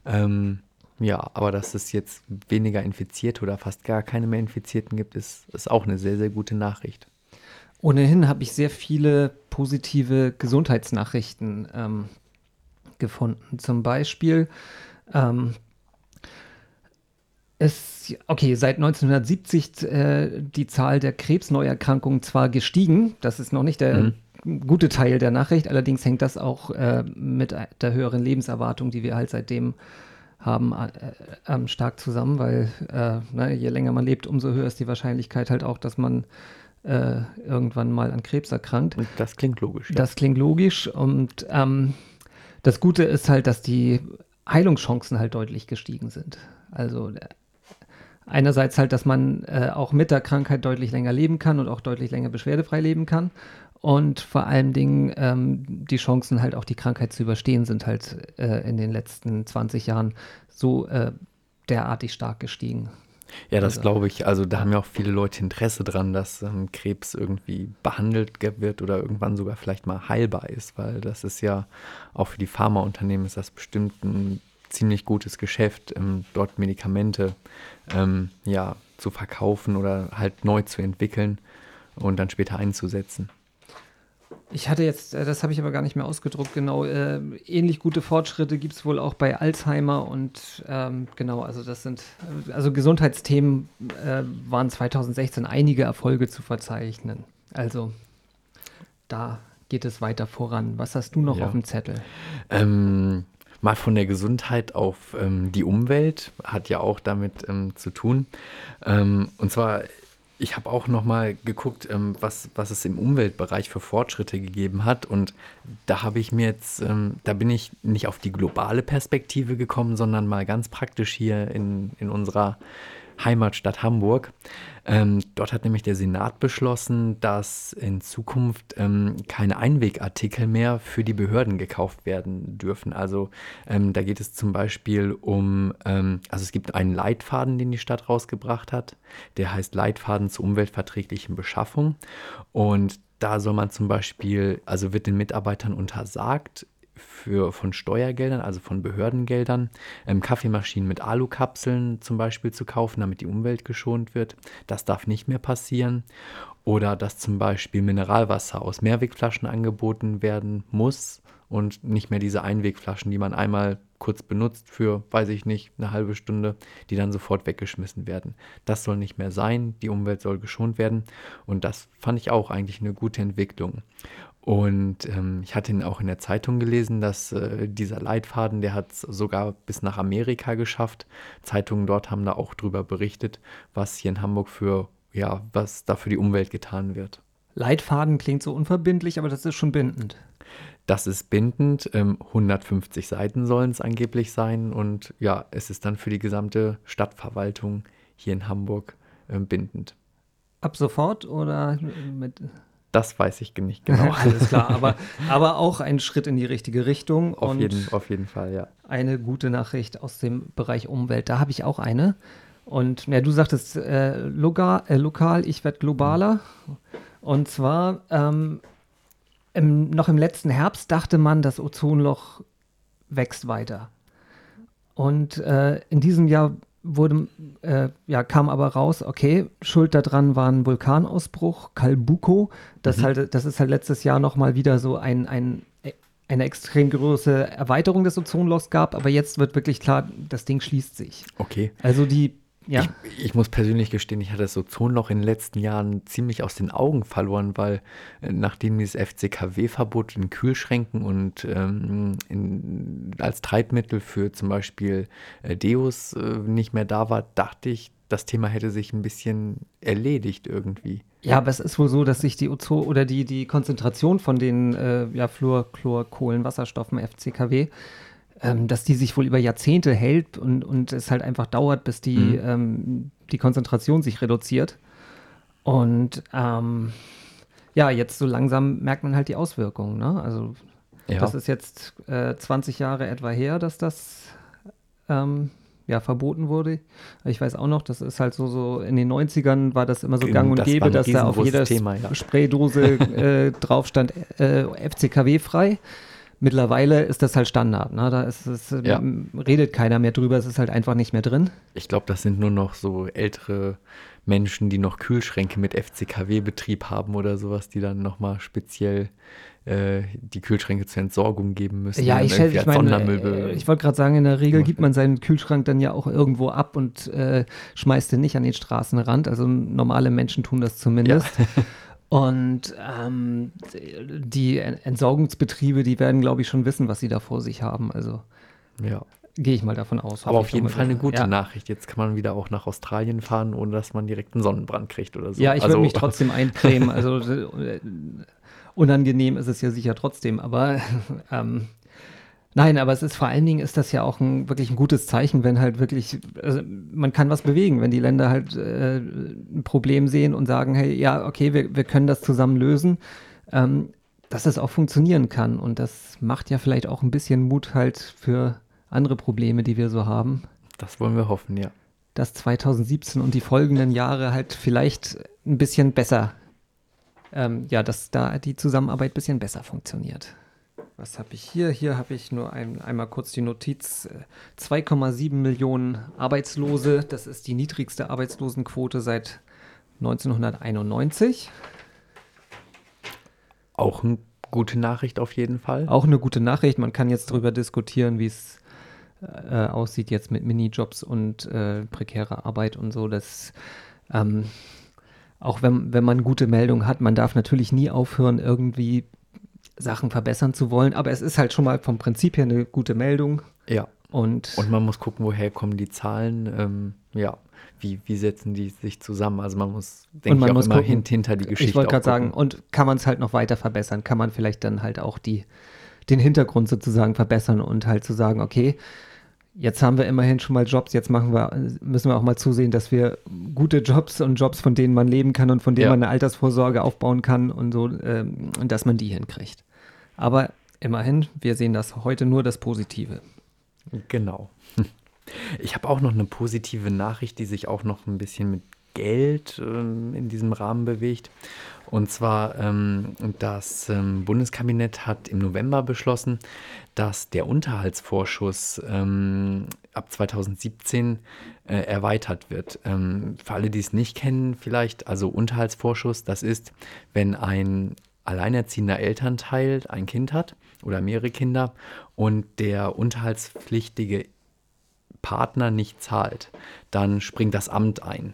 C: Ähm, ja, aber dass es jetzt weniger Infizierte oder fast gar keine mehr Infizierten gibt, ist, ist auch eine sehr, sehr gute Nachricht.
A: Ohnehin habe ich sehr viele positive Gesundheitsnachrichten ähm, gefunden. Zum Beispiel ähm, ist, okay, seit 1970 äh, die Zahl der Krebsneuerkrankungen zwar gestiegen, das ist noch nicht der mhm. gute Teil der Nachricht, allerdings hängt das auch äh, mit der höheren Lebenserwartung, die wir halt seitdem haben, äh, stark zusammen, weil äh, na, je länger man lebt, umso höher ist die Wahrscheinlichkeit halt auch, dass man äh, irgendwann mal an Krebs erkrankt.
C: Und das klingt logisch.
A: Ja. Das klingt logisch und ähm, das Gute ist halt, dass die Heilungschancen halt deutlich gestiegen sind. Also äh, einerseits halt, dass man äh, auch mit der Krankheit deutlich länger leben kann und auch deutlich länger beschwerdefrei leben kann. Und vor allen Dingen ähm, die Chancen halt auch die Krankheit zu überstehen sind halt äh, in den letzten 20 Jahren so äh, derartig stark gestiegen.
C: Ja, das also, glaube ich. Also da haben ja auch viele Leute Interesse dran, dass ähm, Krebs irgendwie behandelt wird oder irgendwann sogar vielleicht mal heilbar ist, weil das ist ja auch für die Pharmaunternehmen ist das bestimmt ein ziemlich gutes Geschäft, ähm, dort Medikamente ähm, ja, zu verkaufen oder halt neu zu entwickeln und dann später einzusetzen.
A: Ich hatte jetzt, äh, das habe ich aber gar nicht mehr ausgedruckt, genau, äh, ähnlich gute Fortschritte gibt es wohl auch bei Alzheimer und ähm, genau, also das sind, also Gesundheitsthemen äh, waren 2016 einige Erfolge zu verzeichnen. Also da geht es weiter voran. Was hast du noch ja. auf dem Zettel?
C: Ähm, mal von der Gesundheit auf ähm, die Umwelt, hat ja auch damit ähm, zu tun. Ähm, und zwar ich habe auch noch mal geguckt, ähm, was, was es im Umweltbereich für Fortschritte gegeben hat. Und da habe ich mir jetzt, ähm, da bin ich nicht auf die globale Perspektive gekommen, sondern mal ganz praktisch hier in, in unserer Heimatstadt Hamburg. Ähm, dort hat nämlich der Senat beschlossen, dass in Zukunft ähm, keine Einwegartikel mehr für die Behörden gekauft werden dürfen. Also ähm, da geht es zum Beispiel um, ähm, also es gibt einen Leitfaden, den die Stadt rausgebracht hat. Der heißt Leitfaden zur umweltverträglichen Beschaffung. Und da soll man zum Beispiel, also wird den Mitarbeitern untersagt, für, von Steuergeldern, also von Behördengeldern, ähm, Kaffeemaschinen mit Alukapseln zum Beispiel zu kaufen, damit die Umwelt geschont wird. Das darf nicht mehr passieren. Oder dass zum Beispiel Mineralwasser aus Mehrwegflaschen angeboten werden muss und nicht mehr diese Einwegflaschen, die man einmal kurz benutzt für, weiß ich nicht, eine halbe Stunde, die dann sofort weggeschmissen werden. Das soll nicht mehr sein, die Umwelt soll geschont werden und das fand ich auch eigentlich eine gute Entwicklung. Und ähm, ich hatte ihn auch in der Zeitung gelesen, dass äh, dieser Leitfaden, der hat es sogar bis nach Amerika geschafft. Zeitungen dort haben da auch drüber berichtet, was hier in Hamburg für, ja, was da für die Umwelt getan wird.
A: Leitfaden klingt so unverbindlich, aber das ist schon bindend.
C: Das ist bindend. Ähm, 150 Seiten sollen es angeblich sein. Und ja, es ist dann für die gesamte Stadtverwaltung hier in Hamburg äh, bindend.
A: Ab sofort oder mit.
C: Das weiß ich nicht genau. <laughs>
A: Alles klar, aber, aber auch ein Schritt in die richtige Richtung.
C: Auf, jeden, auf jeden Fall, ja.
A: Eine gute Nachricht aus dem Bereich Umwelt. Da habe ich auch eine. Und ja, du sagtest äh, lokal, äh, lokal, ich werde globaler. Und zwar ähm, im, noch im letzten Herbst dachte man, das Ozonloch wächst weiter. Und äh, in diesem Jahr wurde, äh, ja, kam aber raus, okay, Schuld daran war ein Vulkanausbruch, Kalbuko. Das, mhm. halt, das ist halt letztes Jahr nochmal wieder so ein, ein, eine extrem große Erweiterung des Ozonlochs gab, aber jetzt wird wirklich klar, das Ding schließt sich.
C: Okay.
A: Also die ja.
C: Ich, ich, muss persönlich gestehen, ich hatte das Ozonloch in den letzten Jahren ziemlich aus den Augen verloren, weil äh, nachdem dieses FCKW-Verbot in Kühlschränken und ähm, in, als Treibmittel für zum Beispiel äh, Deos äh, nicht mehr da war, dachte ich, das Thema hätte sich ein bisschen erledigt irgendwie.
A: Ja, aber es ist wohl so, dass sich die Ozon oder die, die Konzentration von den äh, ja, Fluor, Chlor, Kohlenwasserstoffen FCKW ähm, dass die sich wohl über Jahrzehnte hält und, und es halt einfach dauert, bis die, mhm. ähm, die Konzentration sich reduziert. Und ähm, ja, jetzt so langsam merkt man halt die Auswirkungen. Ne? Also ja. das ist jetzt äh, 20 Jahre etwa her, dass das ähm, ja, verboten wurde. Ich weiß auch noch, das ist halt so, so in den 90ern war das immer so gang und das gäbe, dass da auf jeder ja. Spraydose äh, drauf stand äh, FCKW frei. Mittlerweile ist das halt Standard. Ne? Da ist es, ja. redet keiner mehr drüber, es ist halt einfach nicht mehr drin.
C: Ich glaube, das sind nur noch so ältere Menschen, die noch Kühlschränke mit FCKW-Betrieb haben oder sowas, die dann nochmal speziell äh, die Kühlschränke zur Entsorgung geben müssen.
A: Ja, ich, ich, meine,
C: äh,
A: ich wollte gerade sagen, in der Regel gibt man seinen Kühlschrank dann ja auch irgendwo ab und äh, schmeißt den nicht an den Straßenrand. Also normale Menschen tun das zumindest. Ja. <laughs> Und ähm, die Entsorgungsbetriebe, die werden, glaube ich, schon wissen, was sie da vor sich haben. Also
C: ja.
A: gehe ich mal davon aus.
C: Aber auf jeden Fall eine gute ja. Nachricht. Jetzt kann man wieder auch nach Australien fahren, ohne dass man direkt einen Sonnenbrand kriegt oder so.
A: Ja, ich
C: also,
A: würde mich trotzdem <laughs> eincremen. Also äh, unangenehm ist es ja sicher trotzdem. Aber <laughs> ähm, Nein, aber es ist vor allen Dingen ist das ja auch ein, wirklich ein gutes Zeichen, wenn halt wirklich, also man kann was bewegen, wenn die Länder halt äh, ein Problem sehen und sagen, hey, ja, okay, wir, wir können das zusammen lösen, ähm, dass es auch funktionieren kann. Und das macht ja vielleicht auch ein bisschen Mut halt für andere Probleme, die wir so haben.
C: Das wollen wir hoffen, ja.
A: Dass 2017 und die folgenden Jahre halt vielleicht ein bisschen besser, ähm, ja, dass da die Zusammenarbeit ein bisschen besser funktioniert. Was habe ich hier? Hier habe ich nur ein, einmal kurz die Notiz. 2,7 äh, Millionen Arbeitslose. Das ist die niedrigste Arbeitslosenquote seit 1991.
C: Auch eine gute Nachricht auf jeden Fall.
A: Auch eine gute Nachricht. Man kann jetzt darüber diskutieren, wie es äh, aussieht jetzt mit Minijobs und äh, prekärer Arbeit und so. Das ähm, auch wenn, wenn man gute Meldungen hat, man darf natürlich nie aufhören, irgendwie Sachen verbessern zu wollen. Aber es ist halt schon mal vom Prinzip her eine gute Meldung.
C: Ja. Und, und man muss gucken, woher kommen die Zahlen. Ähm, ja, wie, wie setzen die sich zusammen? Also man muss, denke
A: ich, auch
C: muss
A: immer
C: gucken, hinter die Geschichte
A: Ich wollte gerade sagen, und kann man es halt noch weiter verbessern? Kann man vielleicht dann halt auch die, den Hintergrund sozusagen verbessern und halt zu sagen, okay, jetzt haben wir immerhin schon mal Jobs, jetzt machen wir, müssen wir auch mal zusehen, dass wir gute Jobs und Jobs, von denen man leben kann und von denen ja. man eine Altersvorsorge aufbauen kann und so, ähm, und dass man die hinkriegt. Aber immerhin, wir sehen das heute nur das Positive.
C: Genau. <laughs> Ich habe auch noch eine positive Nachricht, die sich auch noch ein bisschen mit Geld ähm, in diesem Rahmen bewegt. Und zwar, ähm, das ähm, Bundeskabinett hat im November beschlossen, dass der Unterhaltsvorschuss ähm, ab 2017 äh, erweitert wird. Ähm, für alle, die es nicht kennen, vielleicht, also Unterhaltsvorschuss, das ist, wenn ein alleinerziehender Elternteil ein Kind hat oder mehrere Kinder und der unterhaltspflichtige Partner nicht zahlt, dann springt das Amt ein.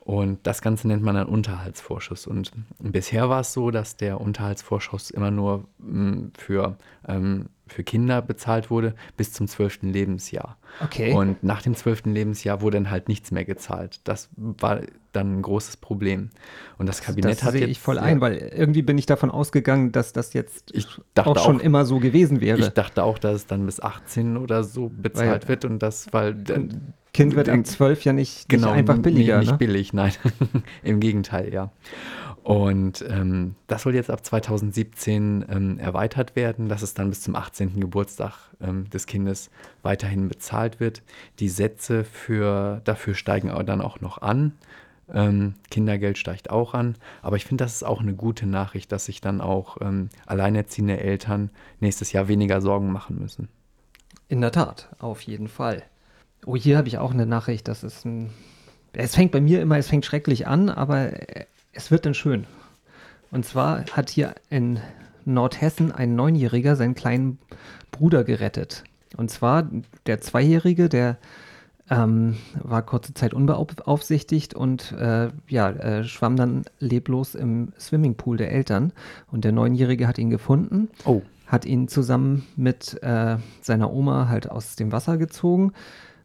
C: Und das Ganze nennt man dann Unterhaltsvorschuss. Und bisher war es so, dass der Unterhaltsvorschuss immer nur hm, für ähm, für Kinder bezahlt wurde bis zum zwölften Lebensjahr.
A: Okay.
C: Und nach dem zwölften Lebensjahr wurde dann halt nichts mehr gezahlt. Das war dann ein großes Problem. Und das Kabinett
A: das
C: hat
A: sehe
C: jetzt,
A: ich voll ja, ein, weil irgendwie bin ich davon ausgegangen, dass das jetzt auch schon auch, immer so gewesen wäre.
C: Ich dachte auch, dass es dann bis 18 oder so bezahlt weil, wird und das, weil
A: ein Kind wird ab 12 ja nicht, genau, nicht einfach billiger.
C: Nicht,
A: nicht
C: ne? billig, nein. <laughs> Im Gegenteil, ja. Und ähm, das soll jetzt ab 2017 ähm, erweitert werden, dass es dann bis zum 18. Geburtstag ähm, des Kindes weiterhin bezahlt wird. Die Sätze für, dafür steigen dann auch noch an. Ähm, Kindergeld steigt auch an. Aber ich finde, das ist auch eine gute Nachricht, dass sich dann auch ähm, alleinerziehende Eltern nächstes Jahr weniger Sorgen machen müssen.
A: In der Tat, auf jeden Fall. Oh, hier habe ich auch eine Nachricht, das ist ein. Es fängt bei mir immer, es fängt schrecklich an, aber es wird dann schön. Und zwar hat hier in Nordhessen ein Neunjähriger seinen kleinen Bruder gerettet. Und zwar der Zweijährige, der ähm, war kurze Zeit unbeaufsichtigt und äh, ja, äh, schwamm dann leblos im Swimmingpool der Eltern. Und der Neunjährige hat ihn gefunden,
C: oh.
A: hat ihn zusammen mit äh, seiner Oma halt aus dem Wasser gezogen.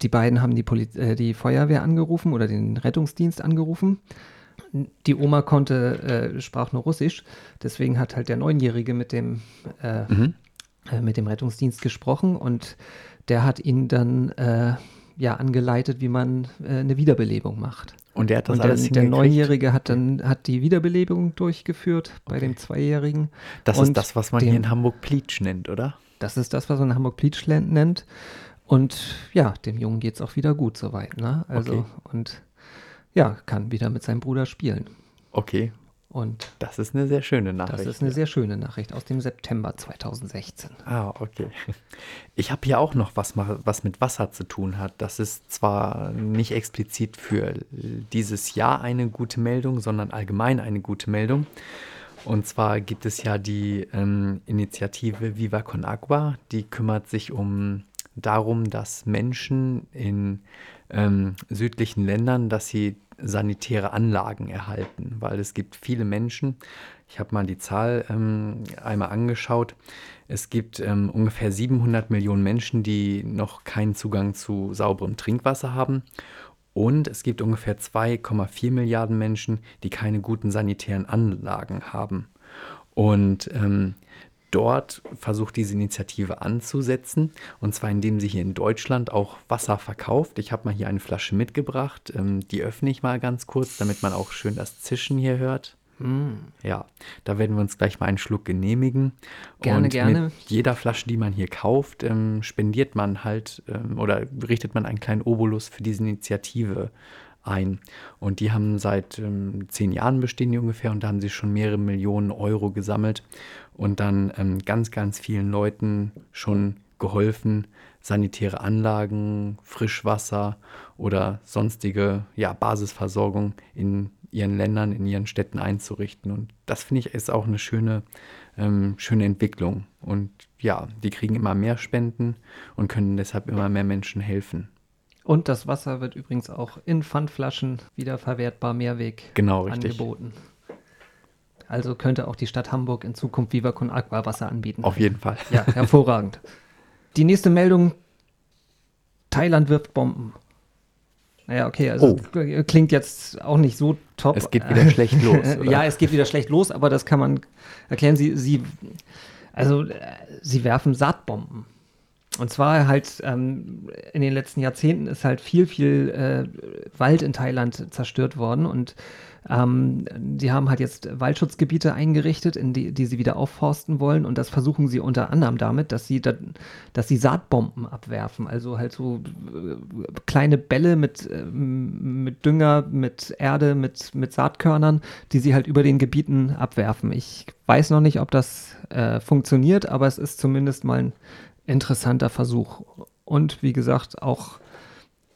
A: Die beiden haben die, Poli äh, die Feuerwehr angerufen oder den Rettungsdienst angerufen die Oma konnte, äh, sprach nur Russisch, deswegen hat halt der Neunjährige mit dem, äh, mhm. äh, mit dem Rettungsdienst gesprochen und der hat ihn dann äh, ja angeleitet, wie man äh, eine Wiederbelebung macht.
C: Und der hat das
A: und
C: alles
A: der, der Neunjährige hat dann hat die Wiederbelebung durchgeführt bei dem Zweijährigen.
C: Das ist das, was man dem, hier in Hamburg Pleatsch nennt, oder?
A: Das ist das, was man in Hamburg Pleatsch nennt. Und ja, dem Jungen geht es auch wieder gut soweit. Ne? Also, okay. und ja, kann wieder mit seinem Bruder spielen.
C: Okay.
A: Und
C: Das ist eine sehr schöne Nachricht.
A: das ist eine sehr schöne Nachricht aus dem September 2016.
C: Ah, okay. Ich habe hier auch noch was, was mit Wasser zu tun hat. Das ist zwar nicht explizit für dieses Jahr eine gute Meldung, sondern allgemein eine gute Meldung. Und zwar gibt es ja die ähm, Initiative Viva Con Agua, die kümmert sich um darum, dass Menschen in ähm, südlichen Ländern, dass sie sanitäre Anlagen erhalten, weil es gibt viele Menschen, ich habe mal die Zahl ähm, einmal angeschaut, es gibt ähm, ungefähr 700 Millionen Menschen, die noch keinen Zugang zu sauberem Trinkwasser haben. Und es gibt ungefähr 2,4 Milliarden Menschen, die keine guten sanitären Anlagen haben. Und ähm, dort versucht diese Initiative anzusetzen. Und zwar indem sie hier in Deutschland auch Wasser verkauft. Ich habe mal hier eine Flasche mitgebracht. Ähm, die öffne ich mal ganz kurz, damit man auch schön das Zischen hier hört. Ja, da werden wir uns gleich mal einen Schluck genehmigen.
A: Gerne,
C: und
A: gerne.
C: Mit jeder Flasche, die man hier kauft, ähm, spendiert man halt ähm, oder richtet man einen kleinen Obolus für diese Initiative ein. Und die haben seit ähm, zehn Jahren bestehen die ungefähr und da haben sie schon mehrere Millionen Euro gesammelt und dann ähm, ganz, ganz vielen Leuten schon geholfen, sanitäre Anlagen, Frischwasser oder sonstige ja, Basisversorgung in ihren Ländern, in ihren Städten einzurichten. Und das finde ich ist auch eine schöne, ähm, schöne Entwicklung. Und ja, die kriegen immer mehr Spenden und können deshalb immer mehr Menschen helfen.
A: Und das Wasser wird übrigens auch in Pfandflaschen wiederverwertbar Mehrweg
C: Genau,
A: angeboten. Also könnte auch die Stadt Hamburg in Zukunft Viva Con Aqua Wasser anbieten.
C: Auf jeden Fall.
A: Ja, <laughs> hervorragend. Die nächste Meldung: Thailand wirft Bomben. Naja, okay, also
C: Oh.
A: klingt jetzt auch nicht so top.
C: Es geht wieder schlecht los. <laughs> Oder?
A: ja, es geht wieder schlecht los, aber das kann man erklären. Sie, sie, also, äh, sie werfen Saatbomben. Und zwar halt ähm, in den letzten Jahrzehnten ist halt viel, viel äh, Wald in Thailand zerstört worden und ähm, die haben halt jetzt Waldschutzgebiete eingerichtet, in die, die sie wieder aufforsten wollen und das versuchen sie unter anderem damit, dass sie, da, dass sie Saatbomben abwerfen, also halt so äh, kleine Bälle mit, ähm, mit Dünger, mit Erde, mit, mit Saatkörnern, die sie halt über den Gebieten abwerfen. Ich weiß noch nicht, ob das äh, funktioniert, aber es ist zumindest mal ein interessanter Versuch. Und wie gesagt, auch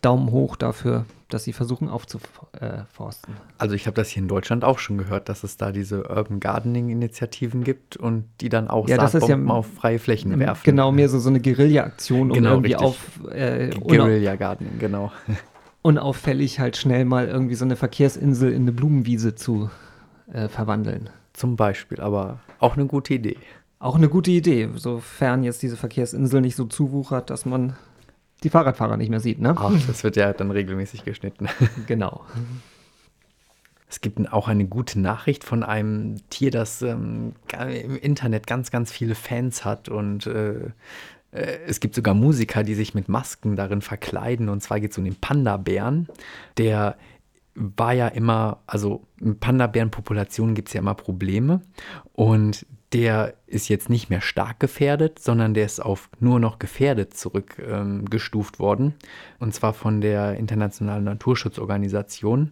A: Daumen hoch dafür, dass sie versuchen aufzuforsten.
C: Also ich habe das hier in Deutschland auch schon gehört, dass es da diese Urban Gardening Initiativen gibt und die dann auch
A: Ja, ist ja
C: Saatbomben auf freie Flächen werfen.
A: Genau, mehr so, so eine Guerilla-Aktion, um
C: Genau,
A: irgendwie
C: richtig.
A: auf, äh, unau
C: Guerilla Gardening, genau. <laughs>
A: unauffällig halt schnell mal irgendwie so eine Verkehrsinsel in eine Blumenwiese zu äh, verwandeln.
C: Zum Beispiel, aber auch eine gute Idee.
A: Auch eine gute Idee, sofern jetzt diese Verkehrsinsel nicht so zuwuchert, dass man die Fahrradfahrer nicht mehr sieht, ne?
C: Ach, das wird ja dann regelmäßig geschnitten. <laughs>
A: Genau.
C: Es gibt auch eine gute Nachricht von einem Tier, das ähm, im Internet ganz, ganz viele Fans hat und äh, äh, es gibt sogar Musiker, die sich mit Masken darin verkleiden. Und zwar geht es um den Panda-Bären. Der war ja immer, also in Panda-Bären-Populationen gibt es ja immer Probleme. Und der ist jetzt nicht mehr stark gefährdet, sondern der ist auf nur noch gefährdet zurückgestuft ähm, worden. Und zwar von der Internationalen Naturschutzorganisation.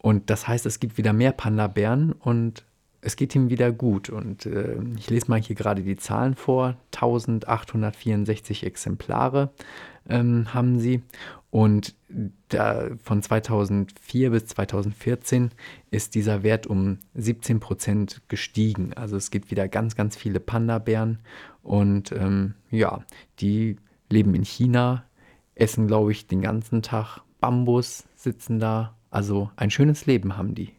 C: Und das heißt, es gibt wieder mehr Panda-Bären und es geht ihm wieder gut. Und äh, ich lese mal hier gerade die Zahlen vor. 1864 Exemplare ähm, haben sie. Und da, von 2004 bis 2014 ist dieser Wert um 17 Prozent gestiegen. Also es gibt wieder ganz, ganz viele Panda-Bären. Und ähm, ja, die leben in China, essen, glaube ich, den ganzen Tag Bambus, sitzen da. Also ein schönes Leben haben die.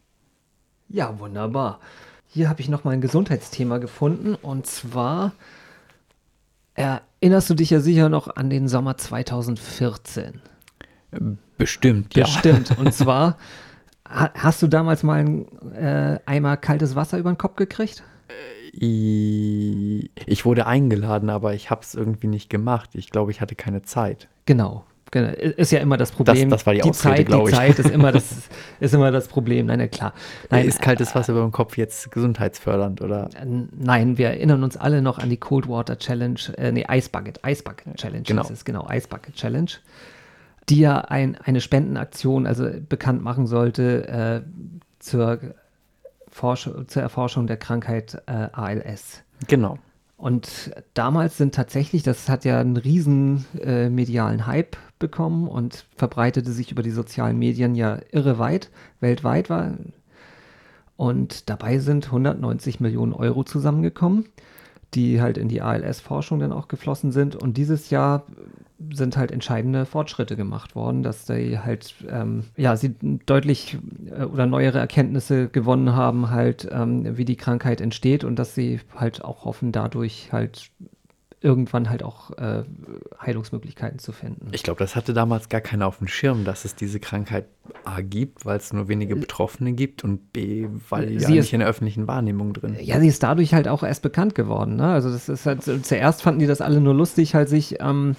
A: Ja, wunderbar. Hier habe ich noch mal ein Gesundheitsthema gefunden und zwar erinnerst du dich ja sicher noch an den Sommer 2014.
C: Bestimmt, ja.
A: Bestimmt. Und zwar ha- hast du damals mal einen äh, Eimer kaltes Wasser über den Kopf gekriegt?
C: I- Ich wurde eingeladen, aber ich habe es irgendwie nicht gemacht. Ich glaube, ich hatte keine Zeit.
A: Genau. Genau. Ist ja immer das Problem.
C: das war die Ausrede,
A: Zeit,
C: glaub
A: die
C: ich.
A: Zeit ist immer <laughs> das, ist immer das Problem. Nein, na klar. Nein,
C: ist kaltes Wasser über dem Kopf jetzt gesundheitsfördernd oder?
A: Äh, Nein, wir erinnern uns alle noch an die Cold Water Challenge, äh, nee, Ice Bucket, Ice Bucket Challenge
C: Genau.
A: hieß es, genau, Ice Bucket Challenge, die ja ein, eine Spendenaktion, also bekannt machen sollte, äh, zur Forsch zur Erforschung der Krankheit äh, ALS.
C: Genau.
A: Und damals sind tatsächlich, das hat ja einen riesen äh, medialen Hype bekommen und verbreitete sich über die sozialen Medien ja irre weit, weltweit war. Und dabei sind 190 Millionen Euro zusammengekommen, die halt in die ALS-Forschung dann auch geflossen sind. Und dieses Jahr sind halt entscheidende Fortschritte gemacht worden, dass sie halt, ähm, ja, sie deutlich äh, oder neuere Erkenntnisse gewonnen haben, halt, ähm, wie die Krankheit entsteht und dass sie halt auch hoffen, dadurch halt irgendwann halt auch äh, Heilungsmöglichkeiten zu finden.
C: Ich glaube, das hatte damals gar keiner auf dem Schirm, dass es diese Krankheit A gibt, weil es nur wenige Betroffene gibt und B, weil sie ja nicht in der öffentlichen Wahrnehmung drin.
A: Ja, sie ist dadurch halt auch erst bekannt geworden. Ne? Also das ist halt, zuerst fanden die das alle nur lustig, halt sich ähm,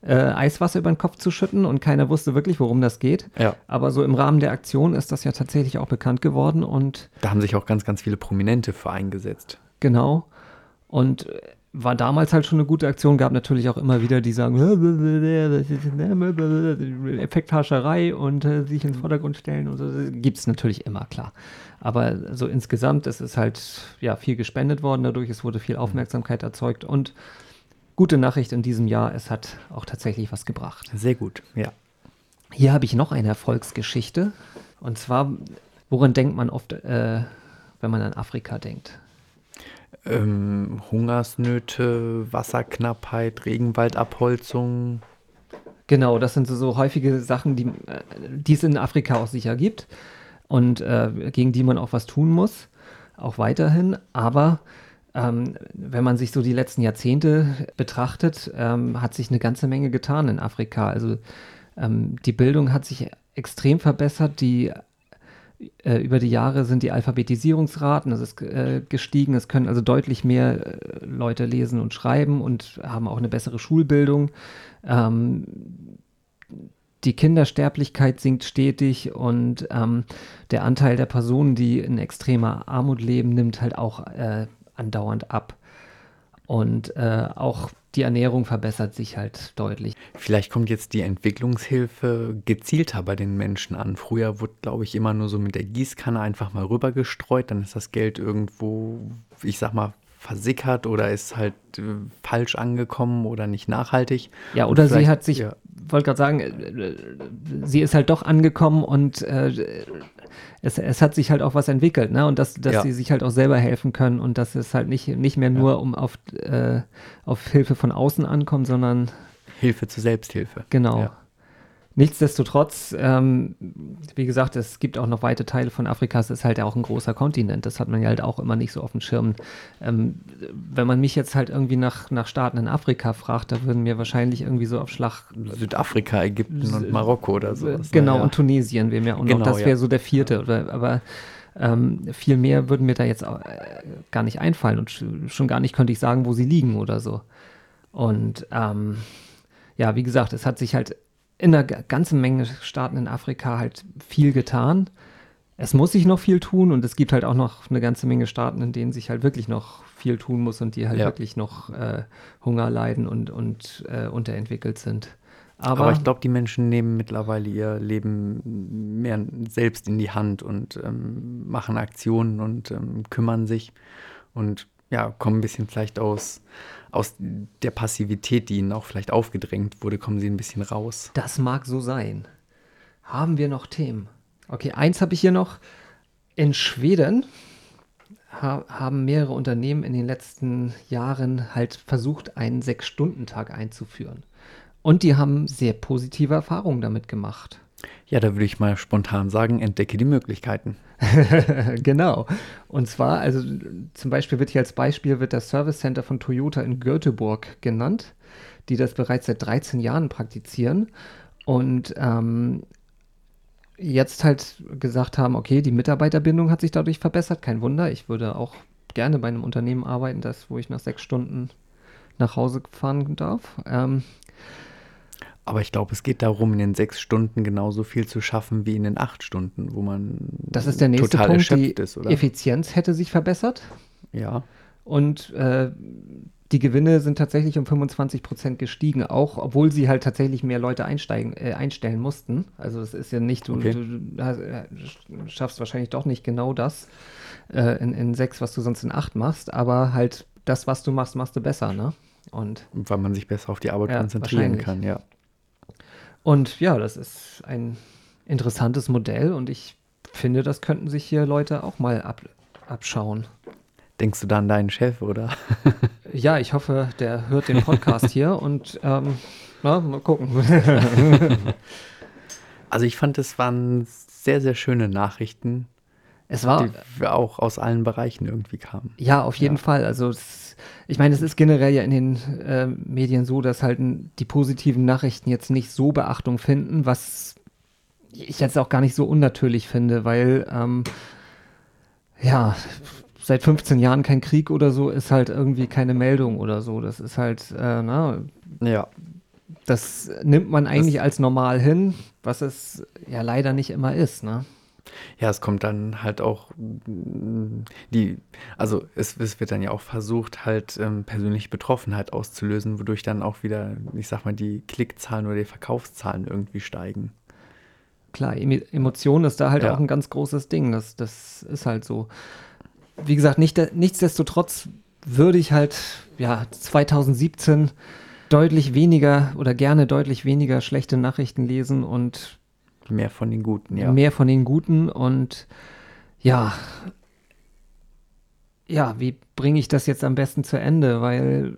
A: äh, Eiswasser über den Kopf zu schütten und keiner wusste wirklich, worum das geht.
C: Ja.
A: Aber so im Rahmen der Aktion ist das ja tatsächlich auch bekannt geworden und.
C: Da haben sich auch ganz, ganz viele Prominente für eingesetzt.
A: Genau. Und war damals halt schon eine gute Aktion, gab natürlich auch immer wieder, die sagen, <laughs> Effekthascherei und äh, sich ins Vordergrund stellen und so. Gibt es natürlich immer, klar. Aber so insgesamt, es ist halt ja viel gespendet worden dadurch, es wurde viel Aufmerksamkeit erzeugt und gute Nachricht in diesem Jahr, es hat auch tatsächlich was gebracht.
C: Sehr gut, ja.
A: Hier habe ich noch eine Erfolgsgeschichte. Und zwar, woran denkt man oft, äh, wenn man an Afrika denkt?
C: Ähm, Hungersnöte, Wasserknappheit, Regenwaldabholzung.
A: Genau, das sind so, so häufige Sachen, die, äh, die es in Afrika auch sicher gibt und äh, gegen die man auch was tun muss, auch weiterhin. Aber ähm, wenn man sich so die letzten Jahrzehnte betrachtet, ähm, hat sich eine ganze Menge getan in Afrika. Also ähm, die Bildung hat sich extrem verbessert, die äh, über die Jahre sind die Alphabetisierungsraten, das ist äh, gestiegen, es können also deutlich mehr äh, Leute lesen und schreiben und haben auch eine bessere Schulbildung. Ähm, die Kindersterblichkeit sinkt stetig und ähm, der Anteil der Personen, die in extremer Armut leben, nimmt halt auch äh, andauernd ab. Und äh, auch die Ernährung verbessert sich halt deutlich.
C: Vielleicht kommt jetzt die Entwicklungshilfe gezielter bei den Menschen an. Früher wurde, glaube ich, immer nur so mit der Gießkanne einfach mal rübergestreut. Dann ist das Geld irgendwo, ich sag mal, versickert oder ist halt äh, falsch angekommen oder nicht nachhaltig.
A: Ja, oder sie hat sich, ja. wollte gerade sagen, äh, sie ist halt doch angekommen und äh, es, es hat sich halt auch was entwickelt, ne? Und dass, dass ja. sie sich halt auch selber helfen können und dass es halt nicht, nicht mehr nur ja. um auf, äh, auf Hilfe von außen ankommt, sondern
C: Hilfe zur Selbsthilfe.
A: Genau. Ja. Nichtsdestotrotz, ähm, wie gesagt, es gibt auch noch weite Teile von Afrika, es ist halt auch ein großer Kontinent, das hat man ja halt auch immer nicht so auf dem Schirm. Ähm, wenn man mich jetzt halt irgendwie nach, nach Staaten in Afrika fragt, da würden mir wahrscheinlich irgendwie so auf Schlag...
C: Südafrika, Ägypten und Marokko oder so.
A: Genau, ja. und Tunesien wäre mir auch genau, noch, das wäre ja. so der vierte, oder, aber ähm, viel mehr würden mir da jetzt auch, äh, gar nicht einfallen und schon gar nicht könnte ich sagen, wo sie liegen oder so. Und ähm, ja, wie gesagt, es hat sich halt in einer ganzen Menge Staaten in Afrika halt viel getan. Es muss sich noch viel tun und es gibt halt auch noch eine ganze Menge Staaten, in denen sich halt wirklich noch viel tun muss und die halt ja. wirklich noch äh, Hunger leiden und, und äh, unterentwickelt sind.
C: Aber, Aber ich glaube, die Menschen nehmen mittlerweile ihr Leben mehr selbst in die Hand und ähm, machen Aktionen und ähm, kümmern sich und ja, kommen ein bisschen vielleicht aus aus der Passivität, die ihnen auch vielleicht aufgedrängt wurde, kommen sie ein bisschen raus.
A: Das mag so sein. Haben wir noch Themen? Okay, eins habe ich hier noch. In Schweden ha haben mehrere Unternehmen in den letzten Jahren halt versucht, einen Sechs-Stunden-Tag einzuführen. Und die haben sehr positive Erfahrungen damit gemacht.
C: Ja, da würde ich mal spontan sagen, entdecke die Möglichkeiten. <laughs>
A: genau. Und zwar, also zum Beispiel wird hier als Beispiel wird das Service Center von Toyota in Göteborg genannt, die das bereits seit 13 Jahren praktizieren und ähm, jetzt halt gesagt haben, okay, die Mitarbeiterbindung hat sich dadurch verbessert, kein Wunder. Ich würde auch gerne bei einem Unternehmen arbeiten, das, wo ich nach sechs Stunden nach Hause fahren darf. Ähm,
C: aber ich glaube, es geht darum, in den sechs Stunden genauso viel zu schaffen wie in den acht Stunden, wo man
A: das ist der nächste
C: total
A: Punkt. Die
C: ist, oder?
A: Effizienz hätte sich verbessert.
C: Ja.
A: Und äh, die Gewinne sind tatsächlich um 25 Prozent gestiegen, auch obwohl sie halt tatsächlich mehr Leute einsteigen, äh, einstellen mussten. Also es ist ja nicht, du,
C: Okay.
A: du, du äh, schaffst wahrscheinlich doch nicht genau das äh, in, in sechs, was du sonst in acht machst, aber halt das, was du machst, machst du besser, ne? Und,
C: Weil man sich besser auf die Arbeit
A: Ja,
C: konzentrieren kann, ja.
A: Und ja, das ist ein interessantes Modell und ich finde, das könnten sich hier Leute auch mal ab, abschauen.
C: Denkst du da an deinen Chef, oder? <laughs>
A: Ja, ich hoffe, der hört den Podcast hier <laughs> und ähm, na, mal gucken. <laughs>
C: Also ich fand, es waren sehr, sehr schöne Nachrichten,
A: Es war,
C: die auch aus allen Bereichen irgendwie kamen.
A: ja, auf jeden
C: Ja.
A: Fall. Also, es, ich meine, es ist generell ja in den äh, Medien so, dass halt die positiven Nachrichten jetzt nicht so Beachtung finden, was ich jetzt auch gar nicht so unnatürlich finde, weil, ähm, ja, seit 15 Jahren kein Krieg oder so ist halt irgendwie keine Meldung oder so. Das ist halt, äh, na,
C: Ja,
A: das nimmt man eigentlich als normal hin, was es ja leider nicht immer ist, ne?
C: Ja, es kommt dann halt auch die, also es, es wird dann ja auch versucht, halt ähm, persönliche Betroffenheit auszulösen, wodurch dann auch wieder, ich sag mal, die Klickzahlen oder die Verkaufszahlen irgendwie steigen.
A: Klar, Emi- Emotion ist da halt
C: Ja.
A: auch ein ganz großes Ding. Das, das ist halt so. Wie gesagt, nicht, nichtsdestotrotz würde ich halt, ja, 2017 deutlich weniger oder gerne deutlich weniger schlechte Nachrichten lesen und
C: Mehr von den Guten, ja.
A: mehr von den guten. Und ja, ja, wie bringe ich das jetzt am besten zu Ende? Weil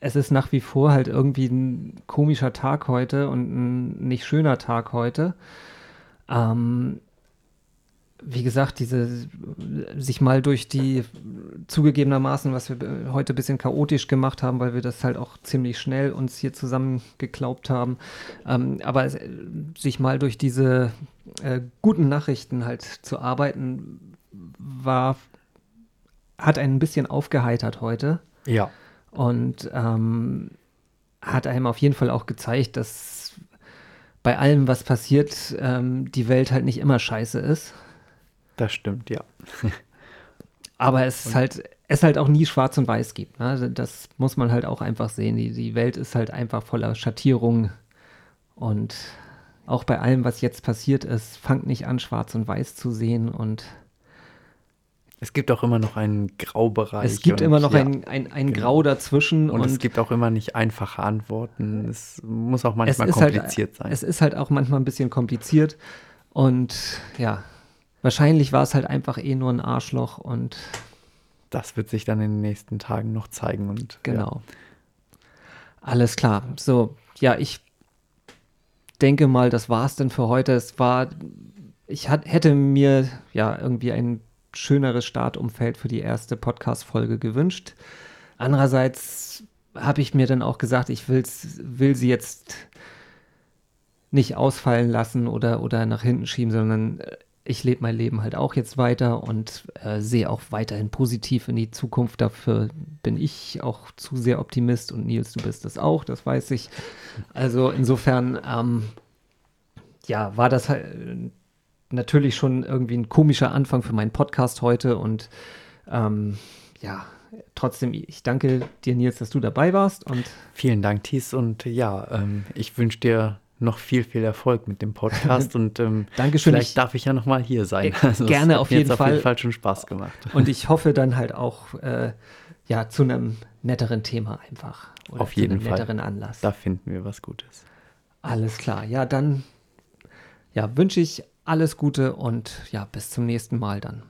A: es ist nach wie vor halt irgendwie ein komischer Tag heute und ein nicht schöner Tag heute. Ähm, wie gesagt, diese sich mal durch die zugegebenermaßen, was wir heute ein bisschen chaotisch gemacht haben, weil wir das halt auch ziemlich schnell uns hier zusammen geglaubt haben. Ähm, aber es, sich mal durch diese äh, guten Nachrichten halt zu arbeiten, war, hat einen ein bisschen aufgeheitert heute
C: Ja,
A: und ähm, hat einem auf jeden Fall auch gezeigt, dass bei allem, was passiert, ähm, die Welt halt nicht immer scheiße ist.
C: Das stimmt, ja. <laughs>
A: Aber es ist halt, es halt auch nie schwarz und weiß gibt. Ne? Also Das muss man halt auch einfach sehen. Die, die Welt ist halt einfach voller Schattierungen. Und auch bei allem, was jetzt passiert ist, fangt nicht an, schwarz und weiß zu sehen. Und
C: Es gibt auch immer noch einen Graubereich.
A: es gibt
C: und
A: immer noch
C: ja,
A: ein, ein, ein
C: genau.
A: Grau dazwischen.
C: Und, es gibt auch immer nicht einfache Antworten. Es muss auch manchmal
A: halt-
C: kompliziert sein.
A: Es ist halt auch manchmal ein bisschen kompliziert. Und ja, wahrscheinlich war es halt einfach eh nur ein Arschloch. Und
C: das wird sich dann in den nächsten Tagen noch zeigen. Und
A: Genau. Alles klar. So, ja, ich denke mal, das war's denn für heute. Es war, ich hat, hätte mir ja irgendwie ein schöneres Startumfeld für die erste Podcast-Folge gewünscht. Andererseits habe ich mir dann auch gesagt, ich will's, will sie jetzt nicht ausfallen lassen oder, oder nach hinten schieben, sondern äh, ich lebe mein Leben halt auch jetzt weiter und äh, sehe auch weiterhin positiv in die Zukunft. Dafür bin ich auch zu sehr Optimist und Nils, du bist das auch, das weiß ich. Also insofern, ähm, ja, war das halt äh, natürlich schon irgendwie ein komischer Anfang für meinen Podcast heute und ähm, ja, trotzdem, ich danke dir, Nils, dass du dabei warst und
C: Vielen Dank, Thies. Und ja, ähm, ich wünsche dir noch viel, viel Erfolg mit dem Podcast. <laughs> und ähm,
A: Dankeschön.
C: vielleicht
A: Ich-
C: darf ich ja noch mal hier sein.
A: Äh, <laughs>
C: es
A: gerne,
C: hat
A: auf jeden Fall.
C: auf jeden Fall schon Spaß gemacht.
A: Und ich hoffe dann halt auch, äh, ja, zu einem netteren Thema einfach. Oder
C: Auf
A: zu
C: jeden
A: einem
C: Fall.
A: netteren Anlass.
C: Da finden wir was Gutes.
A: Alles klar. Ja, dann ja, wünsche ich alles Gute und ja, bis zum nächsten Mal dann.